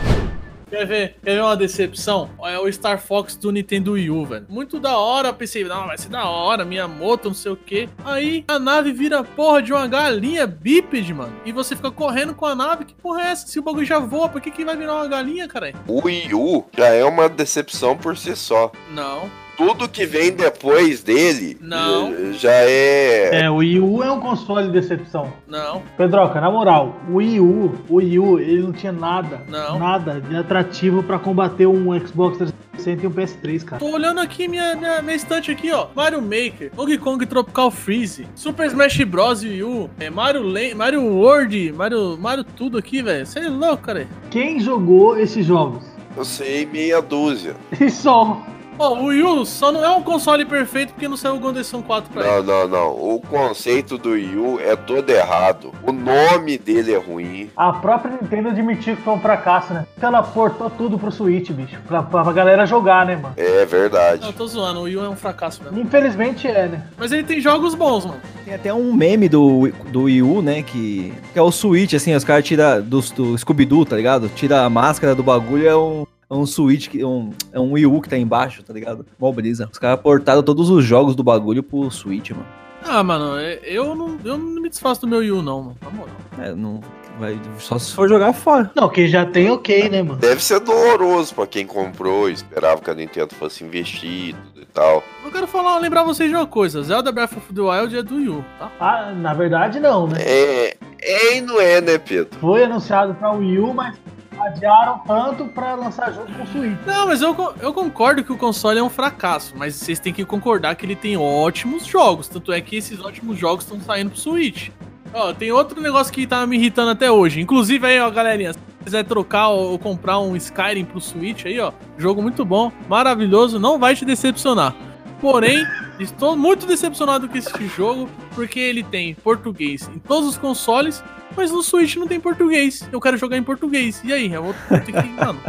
Quer ver, quer ver uma decepção? É o Star Fox do Nintendo Wii U, velho. Muito da hora, eu pensei, não, vai ser da hora, minha moto, não sei o que. Aí a nave vira porra de uma galinha bípede, mano. E você fica correndo com a nave, que porra é essa? Se o bagulho já voa, por que, que vai virar uma galinha, cara? O Wii U já é uma decepção por si só. Não, Tudo que vem depois dele Não. eh, já é. É, o Wii U é um console de decepção. não, Pedroca, na moral, o Wii U, o Wii U, ele não tinha nada, Não. nada de atrativo pra combater um Xbox 360 e um PS3, cara. Tô olhando aqui minha, minha, minha estante aqui, ó. Mario Maker, Donkey Kong Tropical Freeze, Super Smash Bros. Wii U, é, Mario, Land, Mario World, Mario, Mario tudo aqui, velho. Você é louco, cara. Quem jogou esses jogos? Eu sei meia dúzia. <laughs> E só. Ó, o Wii U só não é um console perfeito porque não saiu o Gondesson 4 pra ele. Não, não, não. O conceito do Wii U é todo errado. O nome dele é ruim. A própria Nintendo admitiu que foi um fracasso, né? Porque ela portou tudo pro Switch, bicho. Pra, pra galera jogar, né, mano? É verdade. Não, tô zoando, o Wii U é um fracasso mesmo. Infelizmente é, né? Mas ele tem jogos bons, mano. Tem até um meme do, do Wii U, né? Que, que é o Switch, assim, os caras tiram do, do Scooby-Doo, tá ligado? Tira a máscara do bagulho, é um. É um Switch, que, um, é um Wii U que tá embaixo, tá ligado? Mó brisa. Os caras portaram todos os jogos do bagulho pro Switch, mano. Ah, mano, é- eu não, eu não me desfaço do meu Wii U, não, mano. Na moral. É, não. Vai, só se for jogar fora. Não, quem já tem, ok, né, mano? Deve ser doloroso pra quem comprou, esperava que a Nintendo fosse investir e e tal. Eu quero falar, lembrar vocês de uma coisa: Zelda Breath of the Wild é do Wii U, tá? Ah, na verdade não, né? É, é e não é, né, Pedro? Foi anunciado pra Wii U, mas adiaram tanto pra lançar junto com o Switch. Não, mas eu, eu concordo que o console é um fracasso, mas vocês têm que concordar que ele tem ótimos jogos. Tanto é que esses ótimos jogos estão saindo pro Switch. Ó, tem outro negócio que tá me irritando até hoje. Inclusive aí, ó, galerinha, se quiser trocar ou, comprar um Skyrim pro Switch aí, ó, jogo muito bom, maravilhoso, não vai te decepcionar. Porém, <laughs> estou muito decepcionado com este jogo, porque ele tem português em todos os consoles, mas no Switch não tem português. Eu quero jogar em português. E aí? Eu vou ter que. Mano,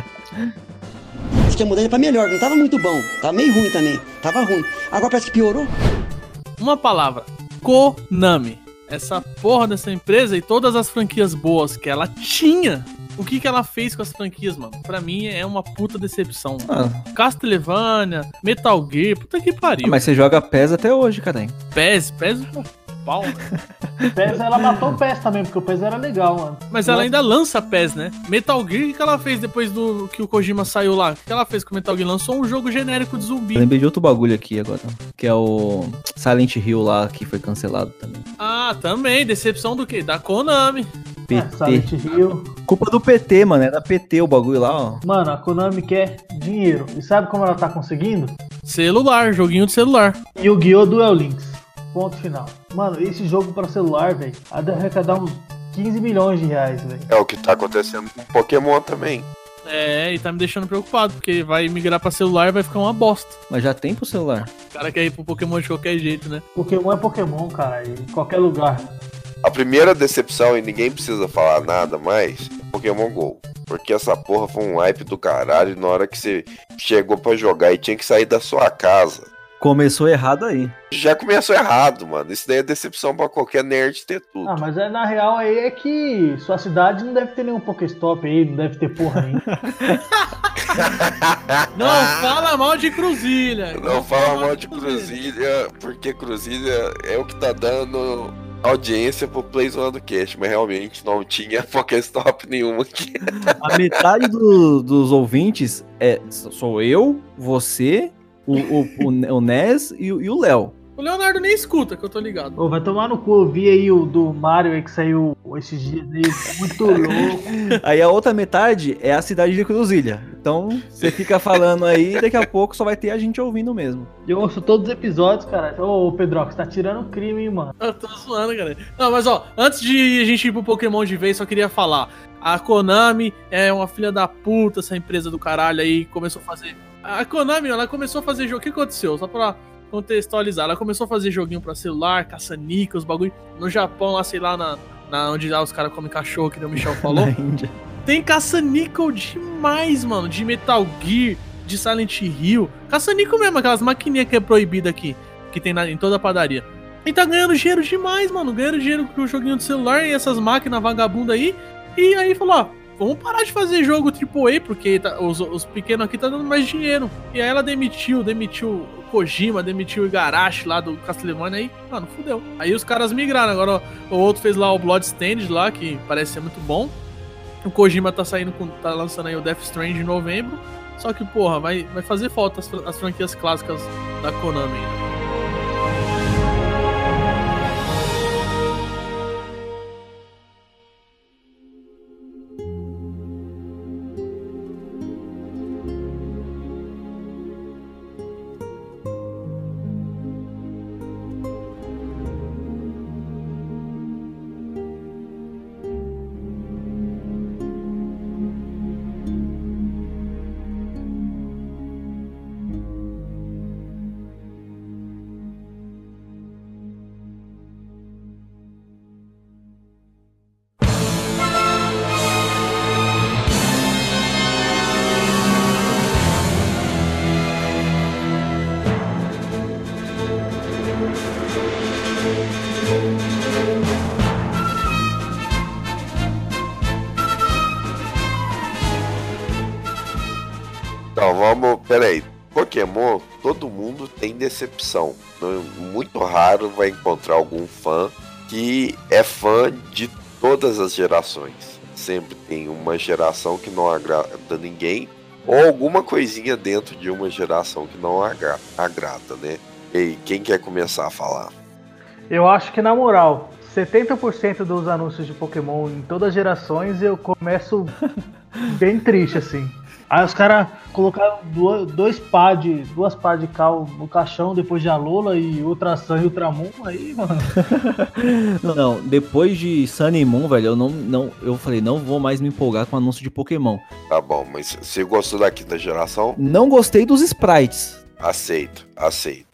Acho que ia mudar ele pra melhor, não tava muito bom. Tava meio ruim também. Tava ruim. Agora parece que piorou. uma palavra: Konami. Essa porra dessa empresa e todas as franquias boas que ela tinha. O que, que ela fez com as franquias, mano? Pra mim é uma puta decepção. Ah, Castlevania, Metal Gear, puta que pariu. mas você joga PES até hoje, cara. PES, PES é pau, né? O PES, ela matou o PES também, porque o PES era legal, mano. Mas ela ainda lança PES, né? Metal Gear, o que, ela fez depois do que o Kojima saiu lá? O que ela fez com o Metal Gear? Lançou um jogo genérico de Eu zumbi. lembrei de outro bagulho aqui agora. Que é o Silent Hill lá, que foi cancelado também. Ah, também. Decepção do quê? Da Konami. É, PT. Silent Hill. Culpa do PT, mano. É da PT o bagulho lá, ó. Mano, a Konami quer dinheiro. E sabe como ela tá conseguindo? Celular, joguinho de celular. Yu-Gi-Oh! Duel Links. Ponto final. Mano, esse jogo pra celular, velho, há de arrecadar uns 15 milhões de reais, velho. É o que tá acontecendo com Pokémon também. É, e tá me deixando preocupado, porque vai migrar pra celular e vai ficar uma bosta. Mas já tem pro celular. O cara quer ir pro Pokémon de qualquer jeito, né? Pokémon é Pokémon, cara, em qualquer lugar. A primeira decepção, e ninguém precisa falar nada mais, é Pokémon GO. Porque essa porra foi um hype do caralho na hora que você chegou pra jogar e tinha que sair da sua casa. Começou errado aí. Já começou errado, mano. Isso daí é decepção pra qualquer nerd ter tudo. Ah, mas é, na real aí é que sua cidade não deve ter nenhum Pokéstop aí, não deve ter porra nenhuma. <laughs> Não fala mal de Cruzilha. Não fala mal de Cruzilha, porque Cruzilha é o que tá dando audiência pro Playzone do Cast, mas realmente não tinha <laughs> Pokéstop nenhuma aqui. A metade do- dos ouvintes é sou eu, você, o, o, o, o Nes e, o- e o Léo. O Leonardo nem escuta, que eu tô ligado. Ô, vai tomar no cu, eu vi aí o do Mario aí que saiu esses dias aí, muito louco. <laughs> Aí a outra metade é a cidade de Cruzilha. Então, você fica falando aí e daqui a pouco só vai ter a gente ouvindo mesmo. Eu ouço todos os episódios, cara. Ô, Pedro, você tá tirando crime, hein, mano. Eu tô zoando, cara. Não, mas ó, antes de a gente ir pro Pokémon de vez, só queria falar. A Konami é uma filha da puta, essa empresa do caralho aí, começou a fazer. A Konami, ela começou a fazer jogo. O que aconteceu? Só pra contextualizar. Ela começou a fazer joguinho pra celular, caça-nica, os bagulho. No Japão, lá, sei lá, na, na onde lá os caras comem cachorro, que nem o Michel <laughs> falou. Tem caça-níquel demais, mano. De Metal Gear, de Silent Hill. Caça-níquel mesmo, aquelas maquininhas que é proibida aqui. Que tem na- em toda a padaria. E tá ganhando dinheiro demais, mano. Ganhando dinheiro com o joguinho de celular e essas máquinas vagabundas aí. E aí falou, ó, vamos parar de fazer jogo AAA, porque tá- os, os pequenos aqui tá dando mais dinheiro. E aí ela demitiu, demitiu Kojima, demitiu o Igarashi lá do Castlevania aí, mano, fudeu. Aí os caras migraram, agora o outro fez lá o Bloodstained lá, que parece ser muito bom. O Kojima tá saindo com. tá lançando aí o Death Stranding em novembro. Só que, porra, vai, vai fazer falta as, as franquias clássicas da Konami ainda. Peraí. Pokémon, todo mundo tem decepção. Muito raro vai encontrar algum fã que é fã de todas as gerações. Sempre tem uma geração que não agrada ninguém, ou alguma coisinha dentro de uma geração que não agra agrada, né? E quem quer começar a falar? Eu acho que, na moral, 70% dos anúncios de Pokémon em todas as gerações eu começo bem triste, assim. Aí os caras colocaram duas, dois pá de, duas pá de cal no caixão depois de Alola e Ultrasan e Ultramon. Aí, mano. <laughs> Não, não, depois de Sun e Moon, velho, eu não, não. Eu falei, não vou mais me empolgar com anúncio de Pokémon. Tá bom, mas você gostou da quinta geração? Não gostei dos sprites. Aceito, aceito.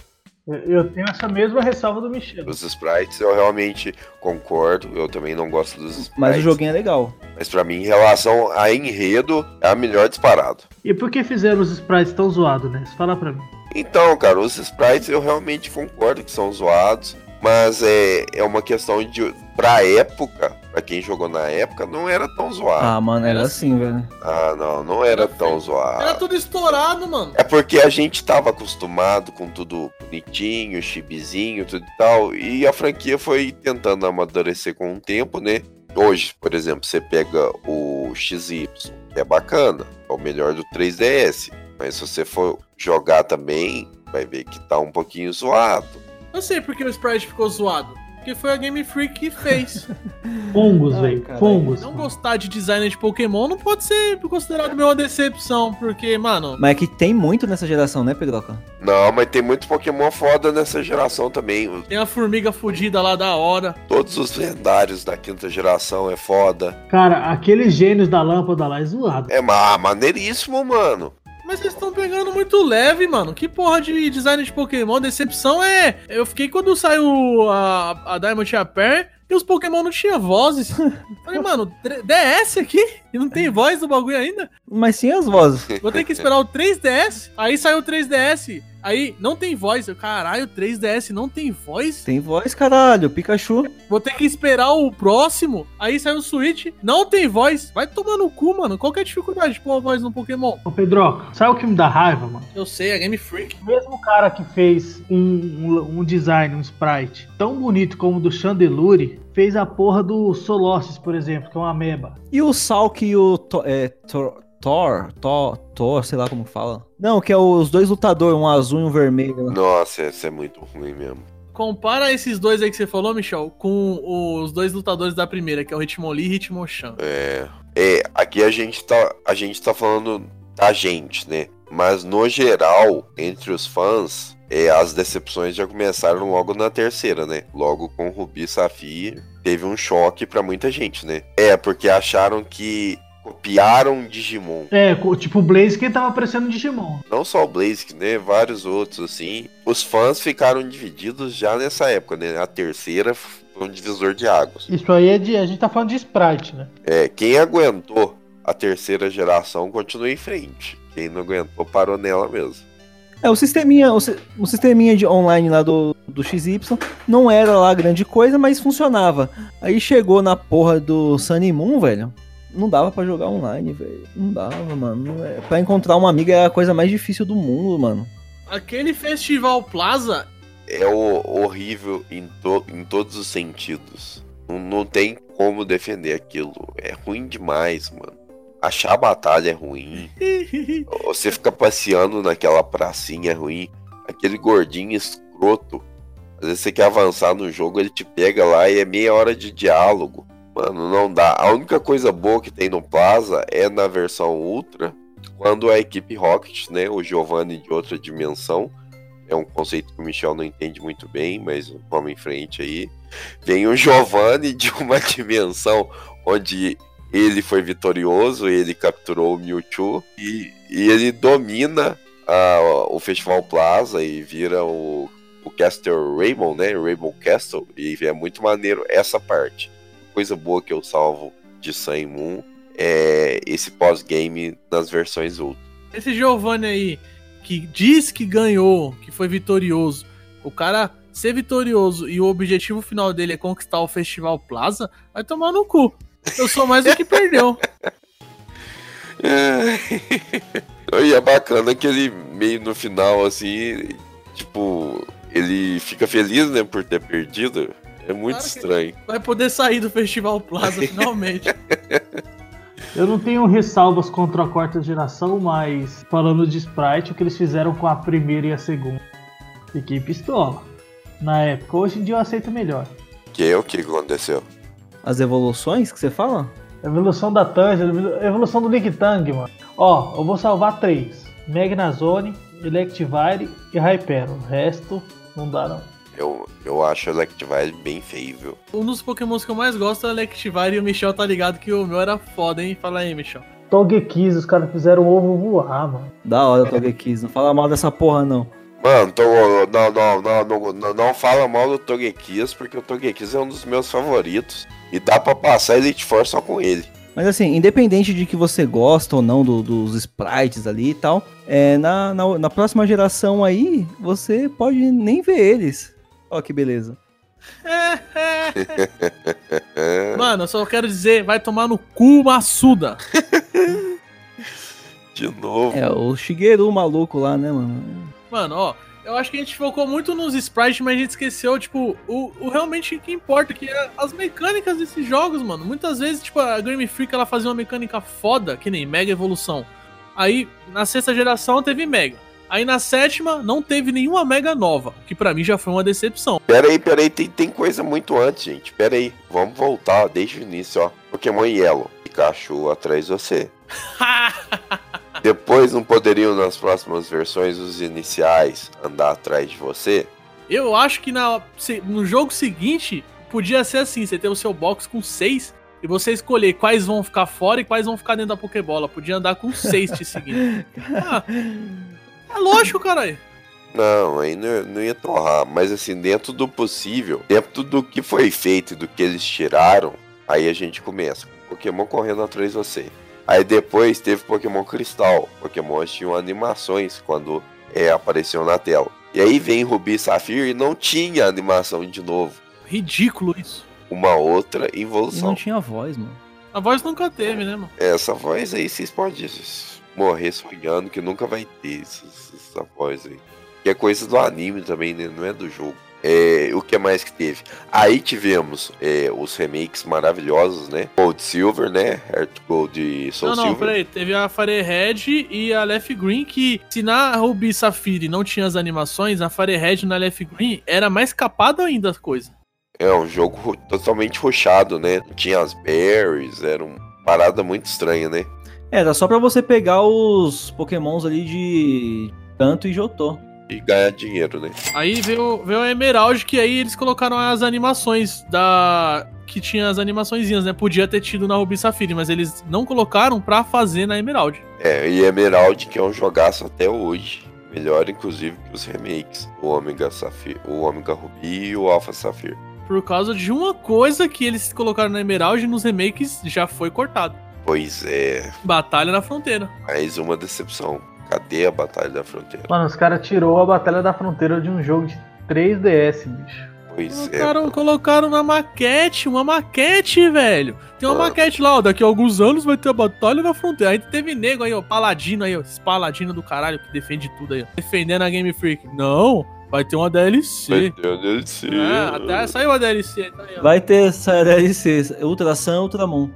Eu- tenho essa mesma ressalva do Michel. Os sprites eu realmente concordo, eu também não gosto dos sprites. Mas o joguinho é legal. Mas pra mim, em relação a enredo, é a melhor disparado. E por que fizeram os sprites tão zoados, né? Fala pra mim. Então, cara, os sprites eu realmente concordo que são zoados, mas é, é uma questão de. Pra época, pra quem jogou na época, não era tão zoado. Ah, mano, era assim, velho. Ah, não, não era tão Era zoado. tudo estourado, mano. É porque a gente tava acostumado com tudo bonitinho, chibizinho, tudo e tal, e a franquia foi tentando amadurecer com o tempo, né? Hoje, por exemplo, você pega o XY, que é bacana, é o melhor do 3DS, mas se você for jogar também, vai ver que tá um pouquinho zoado. Eu sei porque o Sprite ficou zoado. Porque foi a Game Freak que fez. <laughs> Fungos, Ai, velho. Fungos. Não gostar de design de Pokémon não pode ser considerado uma decepção, porque, mano, Mas é que tem muito nessa geração, né, Pedroca? Não, mas tem muito Pokémon foda nessa geração também. Tem a formiga fudida lá da hora. Todos os lendários da quinta geração é foda. Cara, aqueles gênios da lâmpada lá é zoado. É ma maneiríssimo, mano. Mas vocês estão pegando muito leve, mano. Que porra de design de Pokémon? Decepção é. Eu fiquei quando saiu a, a Diamond e a Pearl e os Pokémon não tinham vozes. <laughs> Falei, mano, DS aqui? E não tem voz do bagulho ainda? Mas sim as vozes. Vou ter que esperar o 3DS. Aí saiu o 3DS. Aí não tem voz. Eu, caralho, o 3DS não tem voz? Tem voz, caralho. Pikachu. Vou ter que esperar o próximo. Aí saiu o Switch. Não tem voz. Vai tomar no cu, mano. Qual que é a dificuldade de pôr a voz no Pokémon? Ô, Pedroca, sabe o que me dá raiva, mano? Eu sei, é Game Freak. O mesmo cara que fez um, um, um design, um sprite tão bonito como o do Chandelure, fez a porra do Solostis, por exemplo, que é uma ameba. E o Salk e o Thor, é, Thor, Thor, Thor, Thor, sei lá como fala. Não, que é os dois lutadores, um azul e um vermelho. Nossa, esse é muito ruim mesmo. Compara esses dois aí que você falou, Michel, com os dois lutadores da primeira, que é o Hitmonlee e Hitmonchan. É, é, aqui a gente tá, a gente tá falando da gente, né? Mas no geral, entre os fãs, é, as decepções já começaram logo na terceira, né? Logo com Rubi e Safir, teve um choque pra muita gente, né? É, porque acharam que copiaram Digimon. É, tipo o Blaze que tava aparecendo Digimon. Não só o Blaze, né? Vários outros, assim. Os fãs ficaram divididos já nessa época, né? A terceira foi um divisor de águas. Isso aí é de. A gente tá falando de sprite, né? É, quem aguentou a terceira geração continua em frente. Quem não aguentou parou nela mesmo. É, o sisteminha, o, o sisteminha de online lá do, do XY não era lá grande coisa, mas funcionava. Aí chegou na porra do Sunny Moon, velho. Não dava pra jogar online, velho. Não dava, mano. É- Pra encontrar uma amiga é a coisa mais difícil do mundo, mano. Aquele Festival Plaza, É o- horrível em, to- em todos os sentidos. Não, não tem como defender aquilo. É ruim demais, mano. Achar a batalha é ruim. <laughs> Você fica passeando naquela pracinha é ruim. Aquele gordinho escroto. Às vezes você quer avançar no jogo, ele te pega lá e é meia hora de diálogo. Mano, não dá. A única coisa boa que tem no Plaza é na versão Ultra, quando a equipe Rocket, né, o Giovanni de outra dimensão, é um conceito que o Michel não entende muito bem, mas vamos em frente aí. Vem o Giovanni de <laughs> uma dimensão onde ele foi vitorioso, ele capturou o Mewtwo e, e ele domina a- o Festival Plaza e vira o, o Castle Rainbow, né? Rainbow Castle, e é muito maneiro essa parte. Coisa boa que eu salvo de Sun Moon é esse pós-game nas versões Ultra. esse Giovanni aí, que diz que ganhou, que foi vitorioso, o cara ser vitorioso e o objetivo final dele é conquistar o Festival Plaza, vai tomar no cu. Eu sou mais do que perdeu. <laughs> e é bacana que ele meio no final, assim, tipo, ele fica feliz, né, por ter perdido. É muito Claro estranho. Vai poder sair do Festival Plaza <laughs> finalmente. Eu não tenho ressalvas contra a quarta geração, mas falando de sprite, o que eles fizeram com a primeira e a segunda. Fiquei pistola. Na época, hoje em dia eu aceito melhor. Que é o que aconteceu? As evoluções que você fala? Evolução da Tanja, evolução do Nick Tang, mano. Ó, eu vou salvar três: Magnazone, Electivire e Hypero. O resto não dá, não. Eu, eu acho o Electivire bem feio, viu? um dos pokémons que eu mais gosto é o Electivire e o Michel tá ligado que o meu era foda, hein? Fala aí, Michel. Togekiss, os caras fizeram o ovo voar, mano. Da hora, Togekiss. Não fala mal dessa porra, não. Mano, tô, não, não, não, não, não, não fala mal do Togekiss, porque o Togekiss é um dos meus favoritos. E dá pra passar Elite Four só com ele. Mas assim, independente de que você gosta ou não do- dos sprites ali e tal, é, na, na, na próxima geração aí, você pode nem ver eles. Ó que beleza. <laughs> Mano, eu só quero dizer, vai tomar no cu, Massuda. <laughs> De novo. É, o Shigeru maluco lá, né, mano? Mano, ó, eu acho que a gente focou muito nos sprites, mas a gente esqueceu, tipo, o, o realmente que importa, que é as mecânicas desses jogos, mano. Muitas vezes, tipo, a Game Freak, ela fazia uma mecânica foda, que nem Mega Evolução. Aí, na sexta geração, teve Mega. Aí, na sétima, não teve nenhuma Mega nova, que pra mim já foi uma decepção. Pera aí, pera aí, tem, tem coisa muito antes, gente. Pera aí, vamos voltar desde o início, ó. Pokémon Yellow, Pikachu atrás de você. <laughs> Depois não poderiam nas próximas versões os iniciais andar atrás de você? Eu acho que na, no jogo seguinte podia ser assim: você ter o seu box com seis e você escolher quais vão ficar fora e quais vão ficar dentro da Pokébola. Podia andar com seis te seguindo. <laughs> Ah, é lógico, caralho. Não, aí não, não ia torrar. Mas assim, dentro do possível, dentro do que foi feito e do que eles tiraram, aí a gente começa. Pokémon correndo atrás de você. Aí depois teve Pokémon Cristal. Pokémon tinham animações quando é, apareceu na tela. E aí vem Rubi e Safira e não tinha animação de novo. Ridículo isso. Uma outra E evolução. não tinha voz, mano. A voz nunca teve, né, mano? Essa voz aí vocês podem morrer sonhando que nunca vai ter essa, essa voz aí. Que é coisa do anime também, né? Não é do jogo. É, o que mais que teve? Aí tivemos é, os remakes maravilhosos, né? Gold Silver, né? Heart Gold e Soul não, não, Silver. peraí. Teve a Firehead e a Left Green, que se na Ruby Safiri não tinha as animações, a Firehead na Left Green era mais capada ainda as coisas. É um jogo totalmente rushado, né? Não tinha as berries, era uma parada muito estranha, né? Era só pra você pegar os pokémons ali de Tanto e Jotô. E ganhar dinheiro, né? Aí veio, veio a Emerald, que aí eles colocaram as animações da. Que tinha as animaçõezinhas, né? Podia ter tido na Ruby Safiri, mas eles não colocaram pra fazer na Emerald. É, e Emerald, que é um jogaço até hoje. Melhor, inclusive, que os remakes. O Omega Safir, o Omega Ruby e o Alpha Safir. Por causa de uma coisa que eles colocaram na Emerald e nos remakes já foi cortado. Pois é, Batalha na fronteira. mais uma decepção. Cadê a Batalha da Fronteira? Mano, os caras tirou a Batalha da Fronteira de um jogo de 3DS, bicho. Pois é. Colocaram, colocaram na maquete, uma maquete, velho. Tem uma Mano. maquete lá, ó. Daqui a alguns anos vai ter a Batalha na Fronteira. Aí teve nego aí, ó. Paladino aí, ó. Esse paladino do caralho que defende tudo aí, ó. Defendendo a Game Freak. Não, vai ter uma Vai DLC. ter um DLC. É, até saiu a DLC. Tá aí, ó. Vai ter essa DLC, Ultra Sun, Ultramon.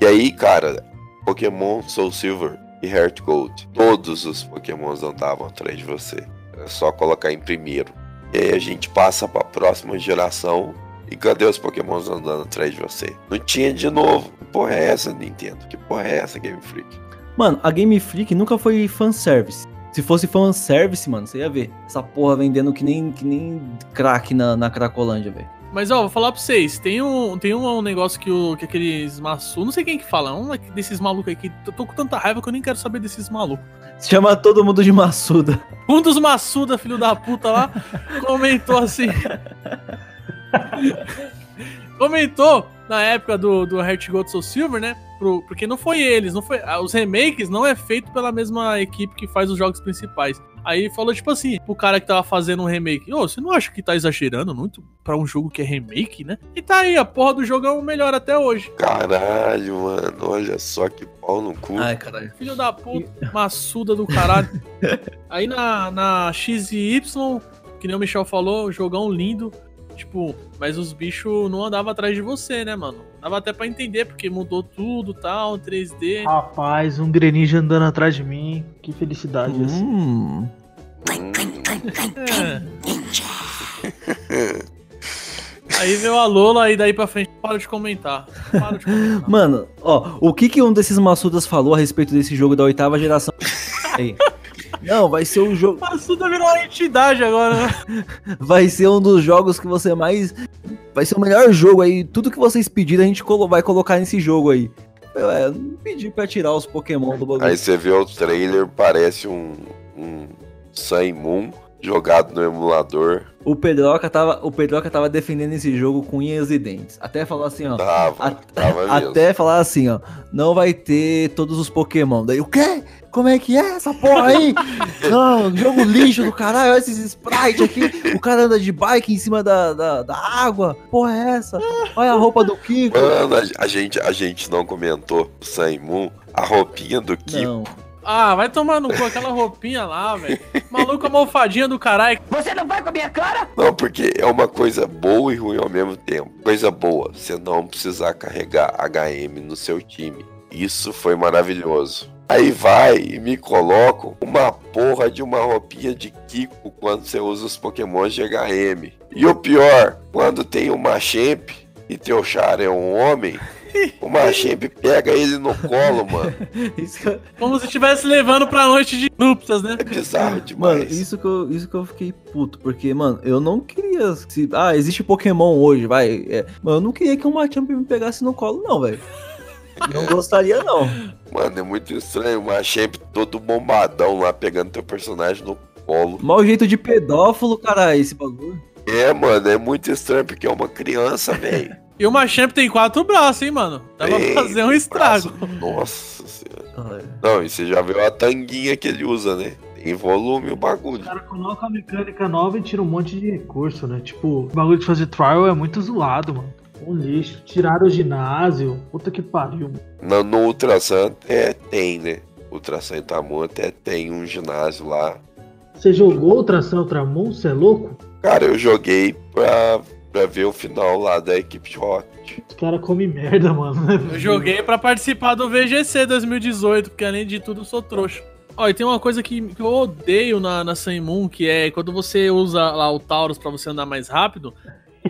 E aí, cara, Pokémon Soul Silver e Heart Gold. Todos os Pokémons andavam atrás de você. É só colocar em primeiro. E aí a gente passa pra próxima geração. E cadê os Pokémons andando atrás de você? Não tinha de novo. Que porra é essa, Nintendo? Que porra é essa, Game Freak? Mano, a Game Freak nunca foi fanservice. Se fosse fanservice, mano, você ia ver. Essa porra vendendo que nem, que nem crack na, na Cracolândia, velho. Mas ó, vou falar pra vocês, tem um, tem um, um negócio que, o, que aqueles maçu, não sei quem que fala, um desses malucos que eu tô com tanta raiva que eu nem quero saber desses malucos. Chama todo mundo de maçuda. Um dos maçuda, filho da puta lá, comentou assim. comentou na época do, do Heart Gold Soul Silver, né? Pro- porque não foi eles, não foi. ah, Os remakes não é feito pela mesma equipe que faz os jogos principais. Aí falou, tipo assim, pro cara que tava fazendo um remake, ô, você não acha que tá exagerando muito pra um jogo que é remake, né? E tá aí, a porra do jogo é o melhor até hoje. Caralho, mano. Olha só que pau no cu. Ai, caralho. Filho da puta, maçuda do caralho. <laughs> Aí na, na X e Y, que nem o Michel falou, jogão lindo. Tipo, mas os bichos não andavam atrás de você, né, mano? Dava até pra entender, porque mudou tudo tal, 3D. Rapaz, um Greninja andando atrás de mim. Que felicidade essa. Hum. Hum, É. Aí veio a Lola e daí pra frente para de comentar. Para de comentar. <laughs> Mano, ó, o que que um desses maçudas falou a respeito desse jogo da oitava geração? <laughs> Aí. Não, vai ser o jogo. Maçuda virou uma entidade agora, né? Vai ser um dos jogos que você mais. Vai ser o melhor jogo aí. Tudo que vocês pedirem, a gente colo- vai colocar nesse jogo aí. Eu, é, não pedi pra tirar os Pokémon do bagulho. Aí você vê o trailer, parece um, um Sun Moon jogado no emulador. O Pedroca tava, o Pedroca tava defendendo esse jogo com unhas e dentes. Até falou assim, ó. Tava, A- tava mesmo. Até falar assim, ó. Não vai ter todos os Pokémon. Daí, o quê? Como é que é essa porra aí? <laughs> Não, jogo lixo do caralho. Olha esses sprites aqui. O cara anda de bike em cima da, da, da água. Porra é essa? Olha a roupa do Kiko. Mano, a, a gente, a gente não comentou o Moon, a roupinha do Kiko. Não. Ah, vai tomar no cu aquela roupinha lá, velho. <laughs> Maluco almofadinha do caralho. Você não vai com a minha cara? Não, porque é uma coisa boa e ruim ao mesmo tempo. Coisa boa, você não precisar carregar HM no seu time. Isso foi maravilhoso. Aí vai e me colocam uma porra de uma roupinha de Kiko quando você usa os Pokémon de HM. E o pior, quando tem o Machamp e teu Char é um homem, <laughs> o Machamp pega ele no colo, mano. <laughs> Isso que eu- Como se estivesse levando pra noite de núpcias, né? É bizarro <laughs> demais. Mano, isso que, eu, isso que eu fiquei puto, porque, mano, eu não queria. se- ah, existe Pokémon hoje, vai. É, mano, eu não queria que um Machamp me pegasse no colo, não, velho. Não gostaria, não. Mano, é muito estranho. O Machamp todo bombadão lá pegando teu personagem no colo. Mau jeito de pedófilo, cara, esse bagulho. É, mano, é muito estranho porque é uma criança, velho. <laughs> E o Machamp tem quatro braços, hein, mano? Dá pra fazer um estrago. braço. Nossa senhora. Não, e você já viu a tanguinha que ele usa, né? Tem volume o bagulho. O cara coloca a mecânica nova e tira um monte de recurso, né? Tipo, o bagulho de fazer trial é muito zoado, mano. Um lixo. Tiraram o ginásio. Puta que pariu. No, no Ultrasan até tem, né? Ultrasan Itamon até tem um ginásio lá. Você jogou Ultração Ultramon? Você é louco? Cara, eu joguei pra, pra ver o final lá da equipe de Rocket. Os caras comem merda, mano. Eu joguei pra participar do VGC 2018, porque além de tudo eu sou trouxa. Ó, e tem uma coisa que, que eu odeio na, na Sun Moon, que é quando você usa lá o Taurus pra você andar mais rápido.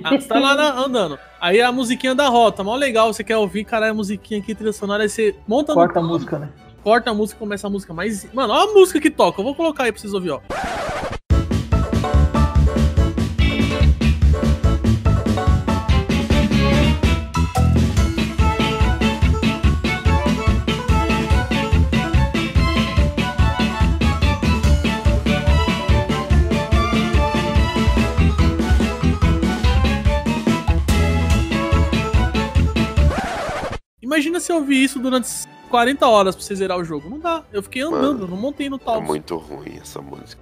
Ah, Você tá lá na- andando. Aí a musiquinha da rota, mó legal, você quer ouvir, caralho, a musiquinha aqui, trilha sonora, aí você monta Corta a música, né? corta a música e começa a música mais. Mano, olha a música que toca. Eu vou colocar aí pra vocês ouvirem, ó. Imagina se eu ouvir isso durante 40 horas pra você zerar o jogo. Não dá. Eu fiquei andando, Mano, não montei no É tal. muito ruim essa música.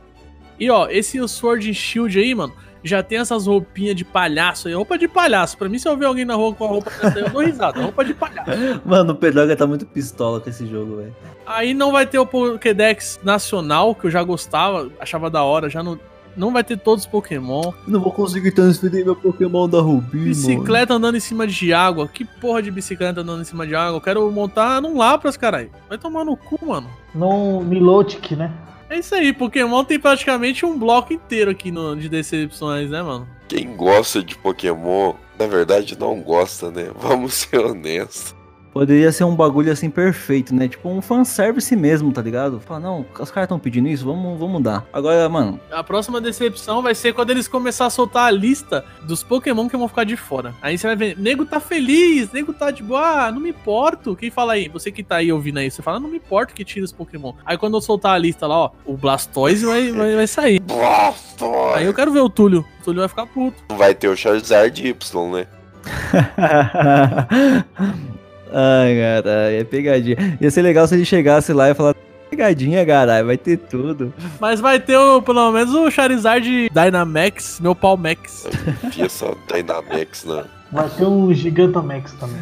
E ó, esse Sword and Shield aí, mano, já tem essas roupinhas de palhaço aí. Roupa de palhaço. Pra mim, se eu ver alguém na rua com a roupa dessa aí, eu dou risada. Roupa de palhaço. <laughs> Mano, o Pedroga tá muito pistola com esse jogo, velho. Aí não vai ter o Pokédex nacional, que eu já gostava, achava da hora. Já não, não vai ter todos os Pokémon. Não vou conseguir transferir meu Pokémon da Rubi, mano. Bicicleta andando em cima de água. Que porra de bicicleta andando em cima de água? Eu quero montar num Lapras, caralho. Vai tomar no cu, mano. No Milotic, né? É isso aí, Pokémon tem praticamente um bloco inteiro aqui no, de decepções, né, mano? Quem gosta de Pokémon, na verdade não gosta, né? <laughs> Vamos ser honestos. Poderia ser um bagulho assim perfeito, né? Tipo um fanservice mesmo, tá ligado? Fala, não, os caras tão pedindo isso, vamos, vamos dar. Agora, mano, A próxima decepção vai ser quando eles começarem a soltar a lista dos Pokémon que vão ficar de fora. Aí você vai ver, nego tá feliz, nego tá de boa, ah, não me importo. Quem fala aí? Você que tá aí ouvindo aí, você fala, não me importo que tira os Pokémon. Aí quando eu soltar a lista lá, ó, o Blastoise vai, vai, vai sair. Blastoise! Aí eu quero ver o Túlio. O Túlio vai ficar puto. Vai ter o Charizard Y, né? <laughs> Ai, caralho, é pegadinha. Ia ser legal se ele chegasse lá e falasse, pegadinha, caralho, vai ter tudo. Mas vai ter o, pelo menos o Charizard Dynamax, meu pau Max. Enfia essa Dynamax na. Vai ter o Gigantamax também.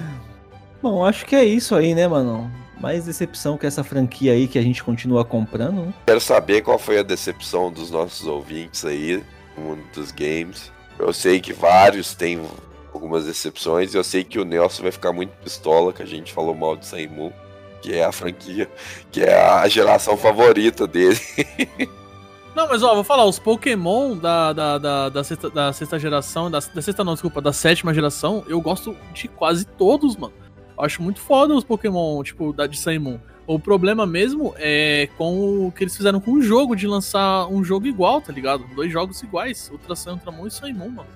Bom, acho que é isso aí, né, mano? Mais decepção que essa franquia aí que a gente continua comprando, né? Quero saber qual foi a decepção dos nossos ouvintes aí no mundo dos games. Eu sei que vários têm algumas decepções e eu sei que o Nelson vai ficar muito pistola que a gente falou mal de Sailor Moon, que é a franquia, que é a geração favorita dele. <laughs> Não, mas ó, vou falar, os Pokémon da, da, da, da, sexta, da sexta geração, da, da sexta não, desculpa, da sétima geração, eu gosto de quase todos, mano. Eu acho muito foda os Pokémon, tipo, da de Sun Moon. O problema mesmo é com o que eles fizeram com o jogo, de lançar um jogo igual, tá ligado? Dois jogos iguais, Ultra Sun, Ultramon e Sun Moon, mano.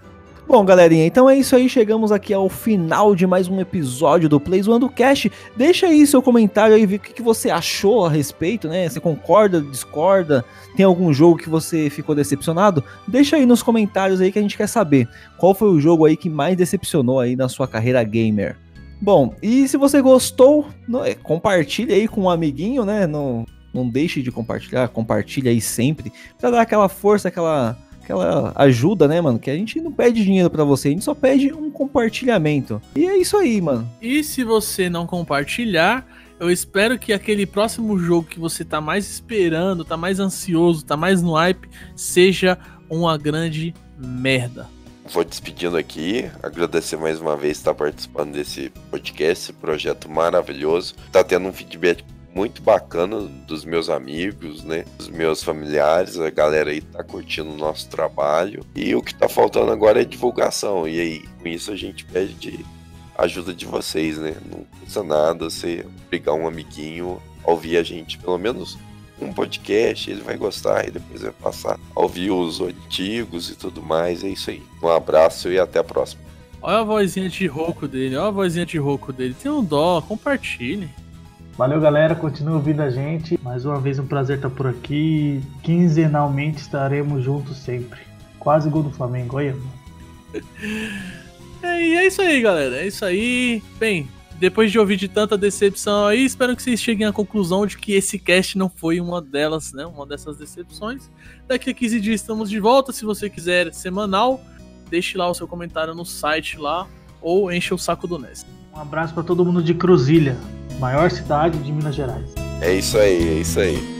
Bom, galerinha, então é isso aí. Chegamos aqui ao final de mais um episódio do Play Zoando Cast. Deixa aí seu comentário aí, ver o que, que você achou a respeito, né? Você concorda, discorda? Tem algum jogo que você ficou decepcionado? Deixa aí nos comentários aí que a gente quer saber. Qual foi o jogo aí que mais decepcionou aí na sua carreira gamer? Bom, e se você gostou, é, compartilha aí com um amiguinho, né? Não, não deixe de compartilhar, compartilha aí sempre. Pra dar aquela força, aquela aquela ajuda, né, mano? Que a gente não pede dinheiro pra você, a gente só pede um compartilhamento. E é isso aí, mano. E se você não compartilhar, eu espero que aquele próximo jogo que você tá mais esperando, tá mais ansioso, tá mais no hype, seja uma grande merda. Vou despedindo aqui, agradecer mais uma vez estar participando desse podcast, esse projeto maravilhoso. Tá tendo um feedback muito bacana dos meus amigos, né? Dos meus familiares, a galera aí tá curtindo o nosso trabalho. E o que tá faltando agora é divulgação. E aí, com isso a gente pede de ajuda de vocês, né? Não custa nada você pegar um amiguinho, ouvir a gente, pelo menos um podcast, ele vai gostar e depois vai passar a ouvir os antigos e tudo mais. É isso aí. Um abraço e até a próxima. Olha a vozinha de rouco dele, olha a vozinha de rouco dele. Tem um dó, compartilhe. Valeu, galera. Continue ouvindo a gente. Mais uma vez, um prazer estar por aqui. Quinzenalmente estaremos juntos sempre. Quase gol do Flamengo. Olha. <laughs> É, e é isso aí, galera. É isso aí. Bem, depois de ouvir de tanta decepção aí, espero que vocês cheguem à conclusão de que esse cast não foi uma delas, né? Uma dessas decepções. Daqui a 15 dias estamos de volta. Se você quiser semanal, deixe lá o seu comentário no site lá ou enche o saco do Ness. Um abraço para todo mundo de Cruzilha, maior cidade de Minas Gerais. É isso aí, é isso aí.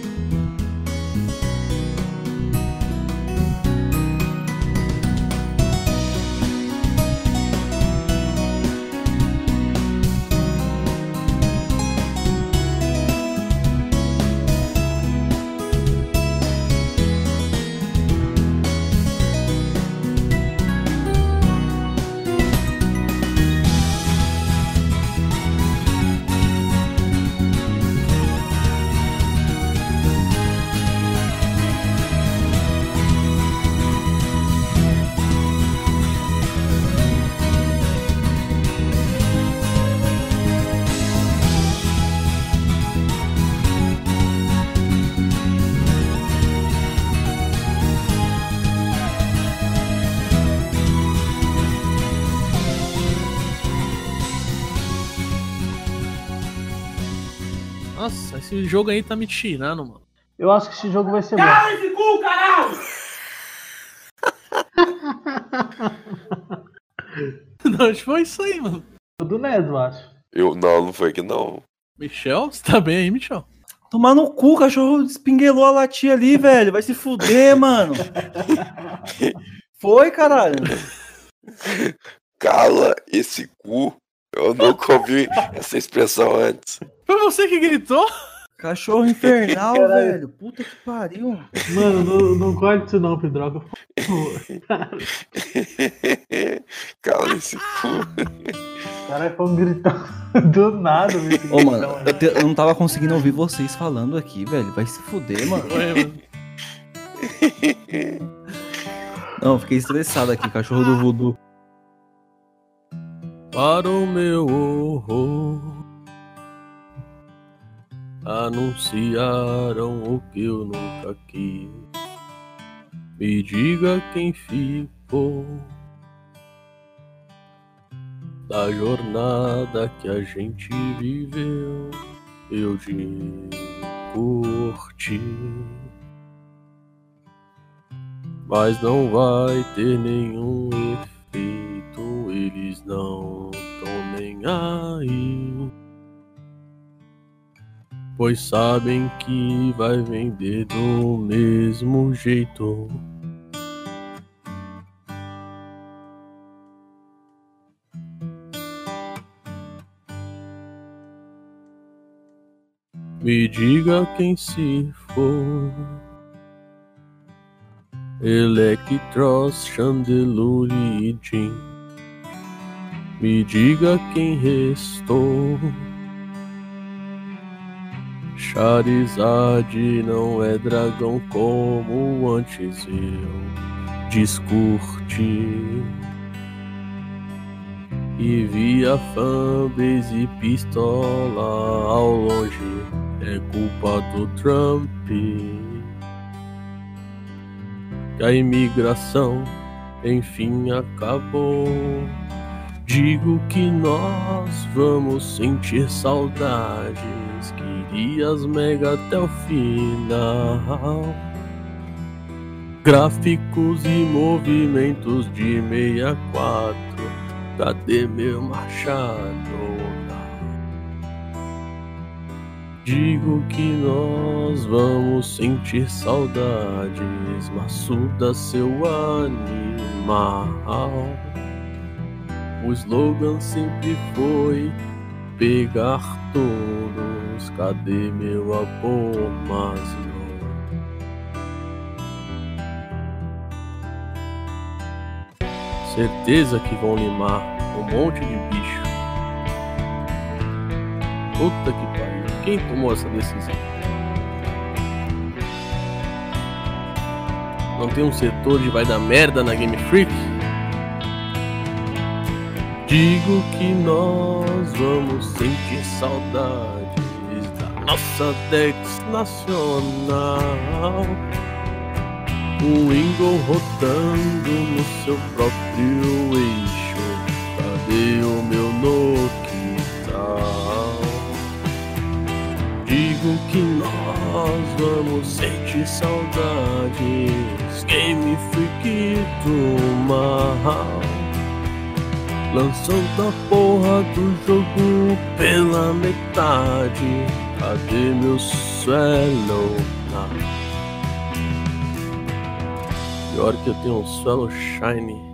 Esse jogo aí tá me tirando, mano. Eu acho que esse jogo vai ser bom. esse cu, caralho! <laughs> Não, acho que foi isso aí, mano. Do Nedo, eu acho. Eu, não, não foi que não. Michel, você tá bem aí, Michel? Tomar no cu, o cachorro espinguelou a latinha ali, velho. Vai se fuder, <laughs> mano. Foi, caralho. Cala esse cu. Eu nunca ouvi essa expressão antes. Foi você que gritou? Cachorro infernal, Caralho. velho. Puta que pariu. Mano, não, não corte isso não, Pedroca. <laughs> Cala esse cu. Caralho, foi um gritão <laughs> do nada, velho. esse Ô, mano, eu, te- eu não tava conseguindo ouvir vocês falando aqui, velho. Vai se fuder, mano. Não, fiquei estressado aqui, cachorro do voodoo. Para o meu horror, anunciaram o que eu nunca quis. Me diga quem ficou da jornada que a gente viveu. Eu de curti, mas não vai ter nenhum efeito. Eles não tão nem aí. Pois sabem que vai vender do mesmo jeito. Me diga quem se for. Electros, Chandelure e Jim. Me diga quem restou. Charizard não é dragão como antes eu discurti. E vi a fanbase e pistola ao longe. É culpa do Trump. Que a imigração enfim acabou. Digo que nós vamos sentir saudades. Querias mega até o final. Gráficos e movimentos de 64. Cadê meu machado? Digo que nós vamos sentir saudades. Massuda seu animal. O slogan sempre foi pegar todos. Cadê meu amor? Mas. Certeza que vão limar um monte de bicho. Puta que pariu. Quem tomou essa decisão? Não tem um setor de vai dar merda na Game Freak? Digo que nós vamos sentir saudades da nossa Dex nacional. O Window rodando no seu próprio eixo. Cadê o meu Nokia? Digo que nós vamos sentir saudades. Game Freak do mal. Lançando a porra do jogo pela metade. Cadê meu suelo? Ah. Pior que eu tenho um suelo shiny.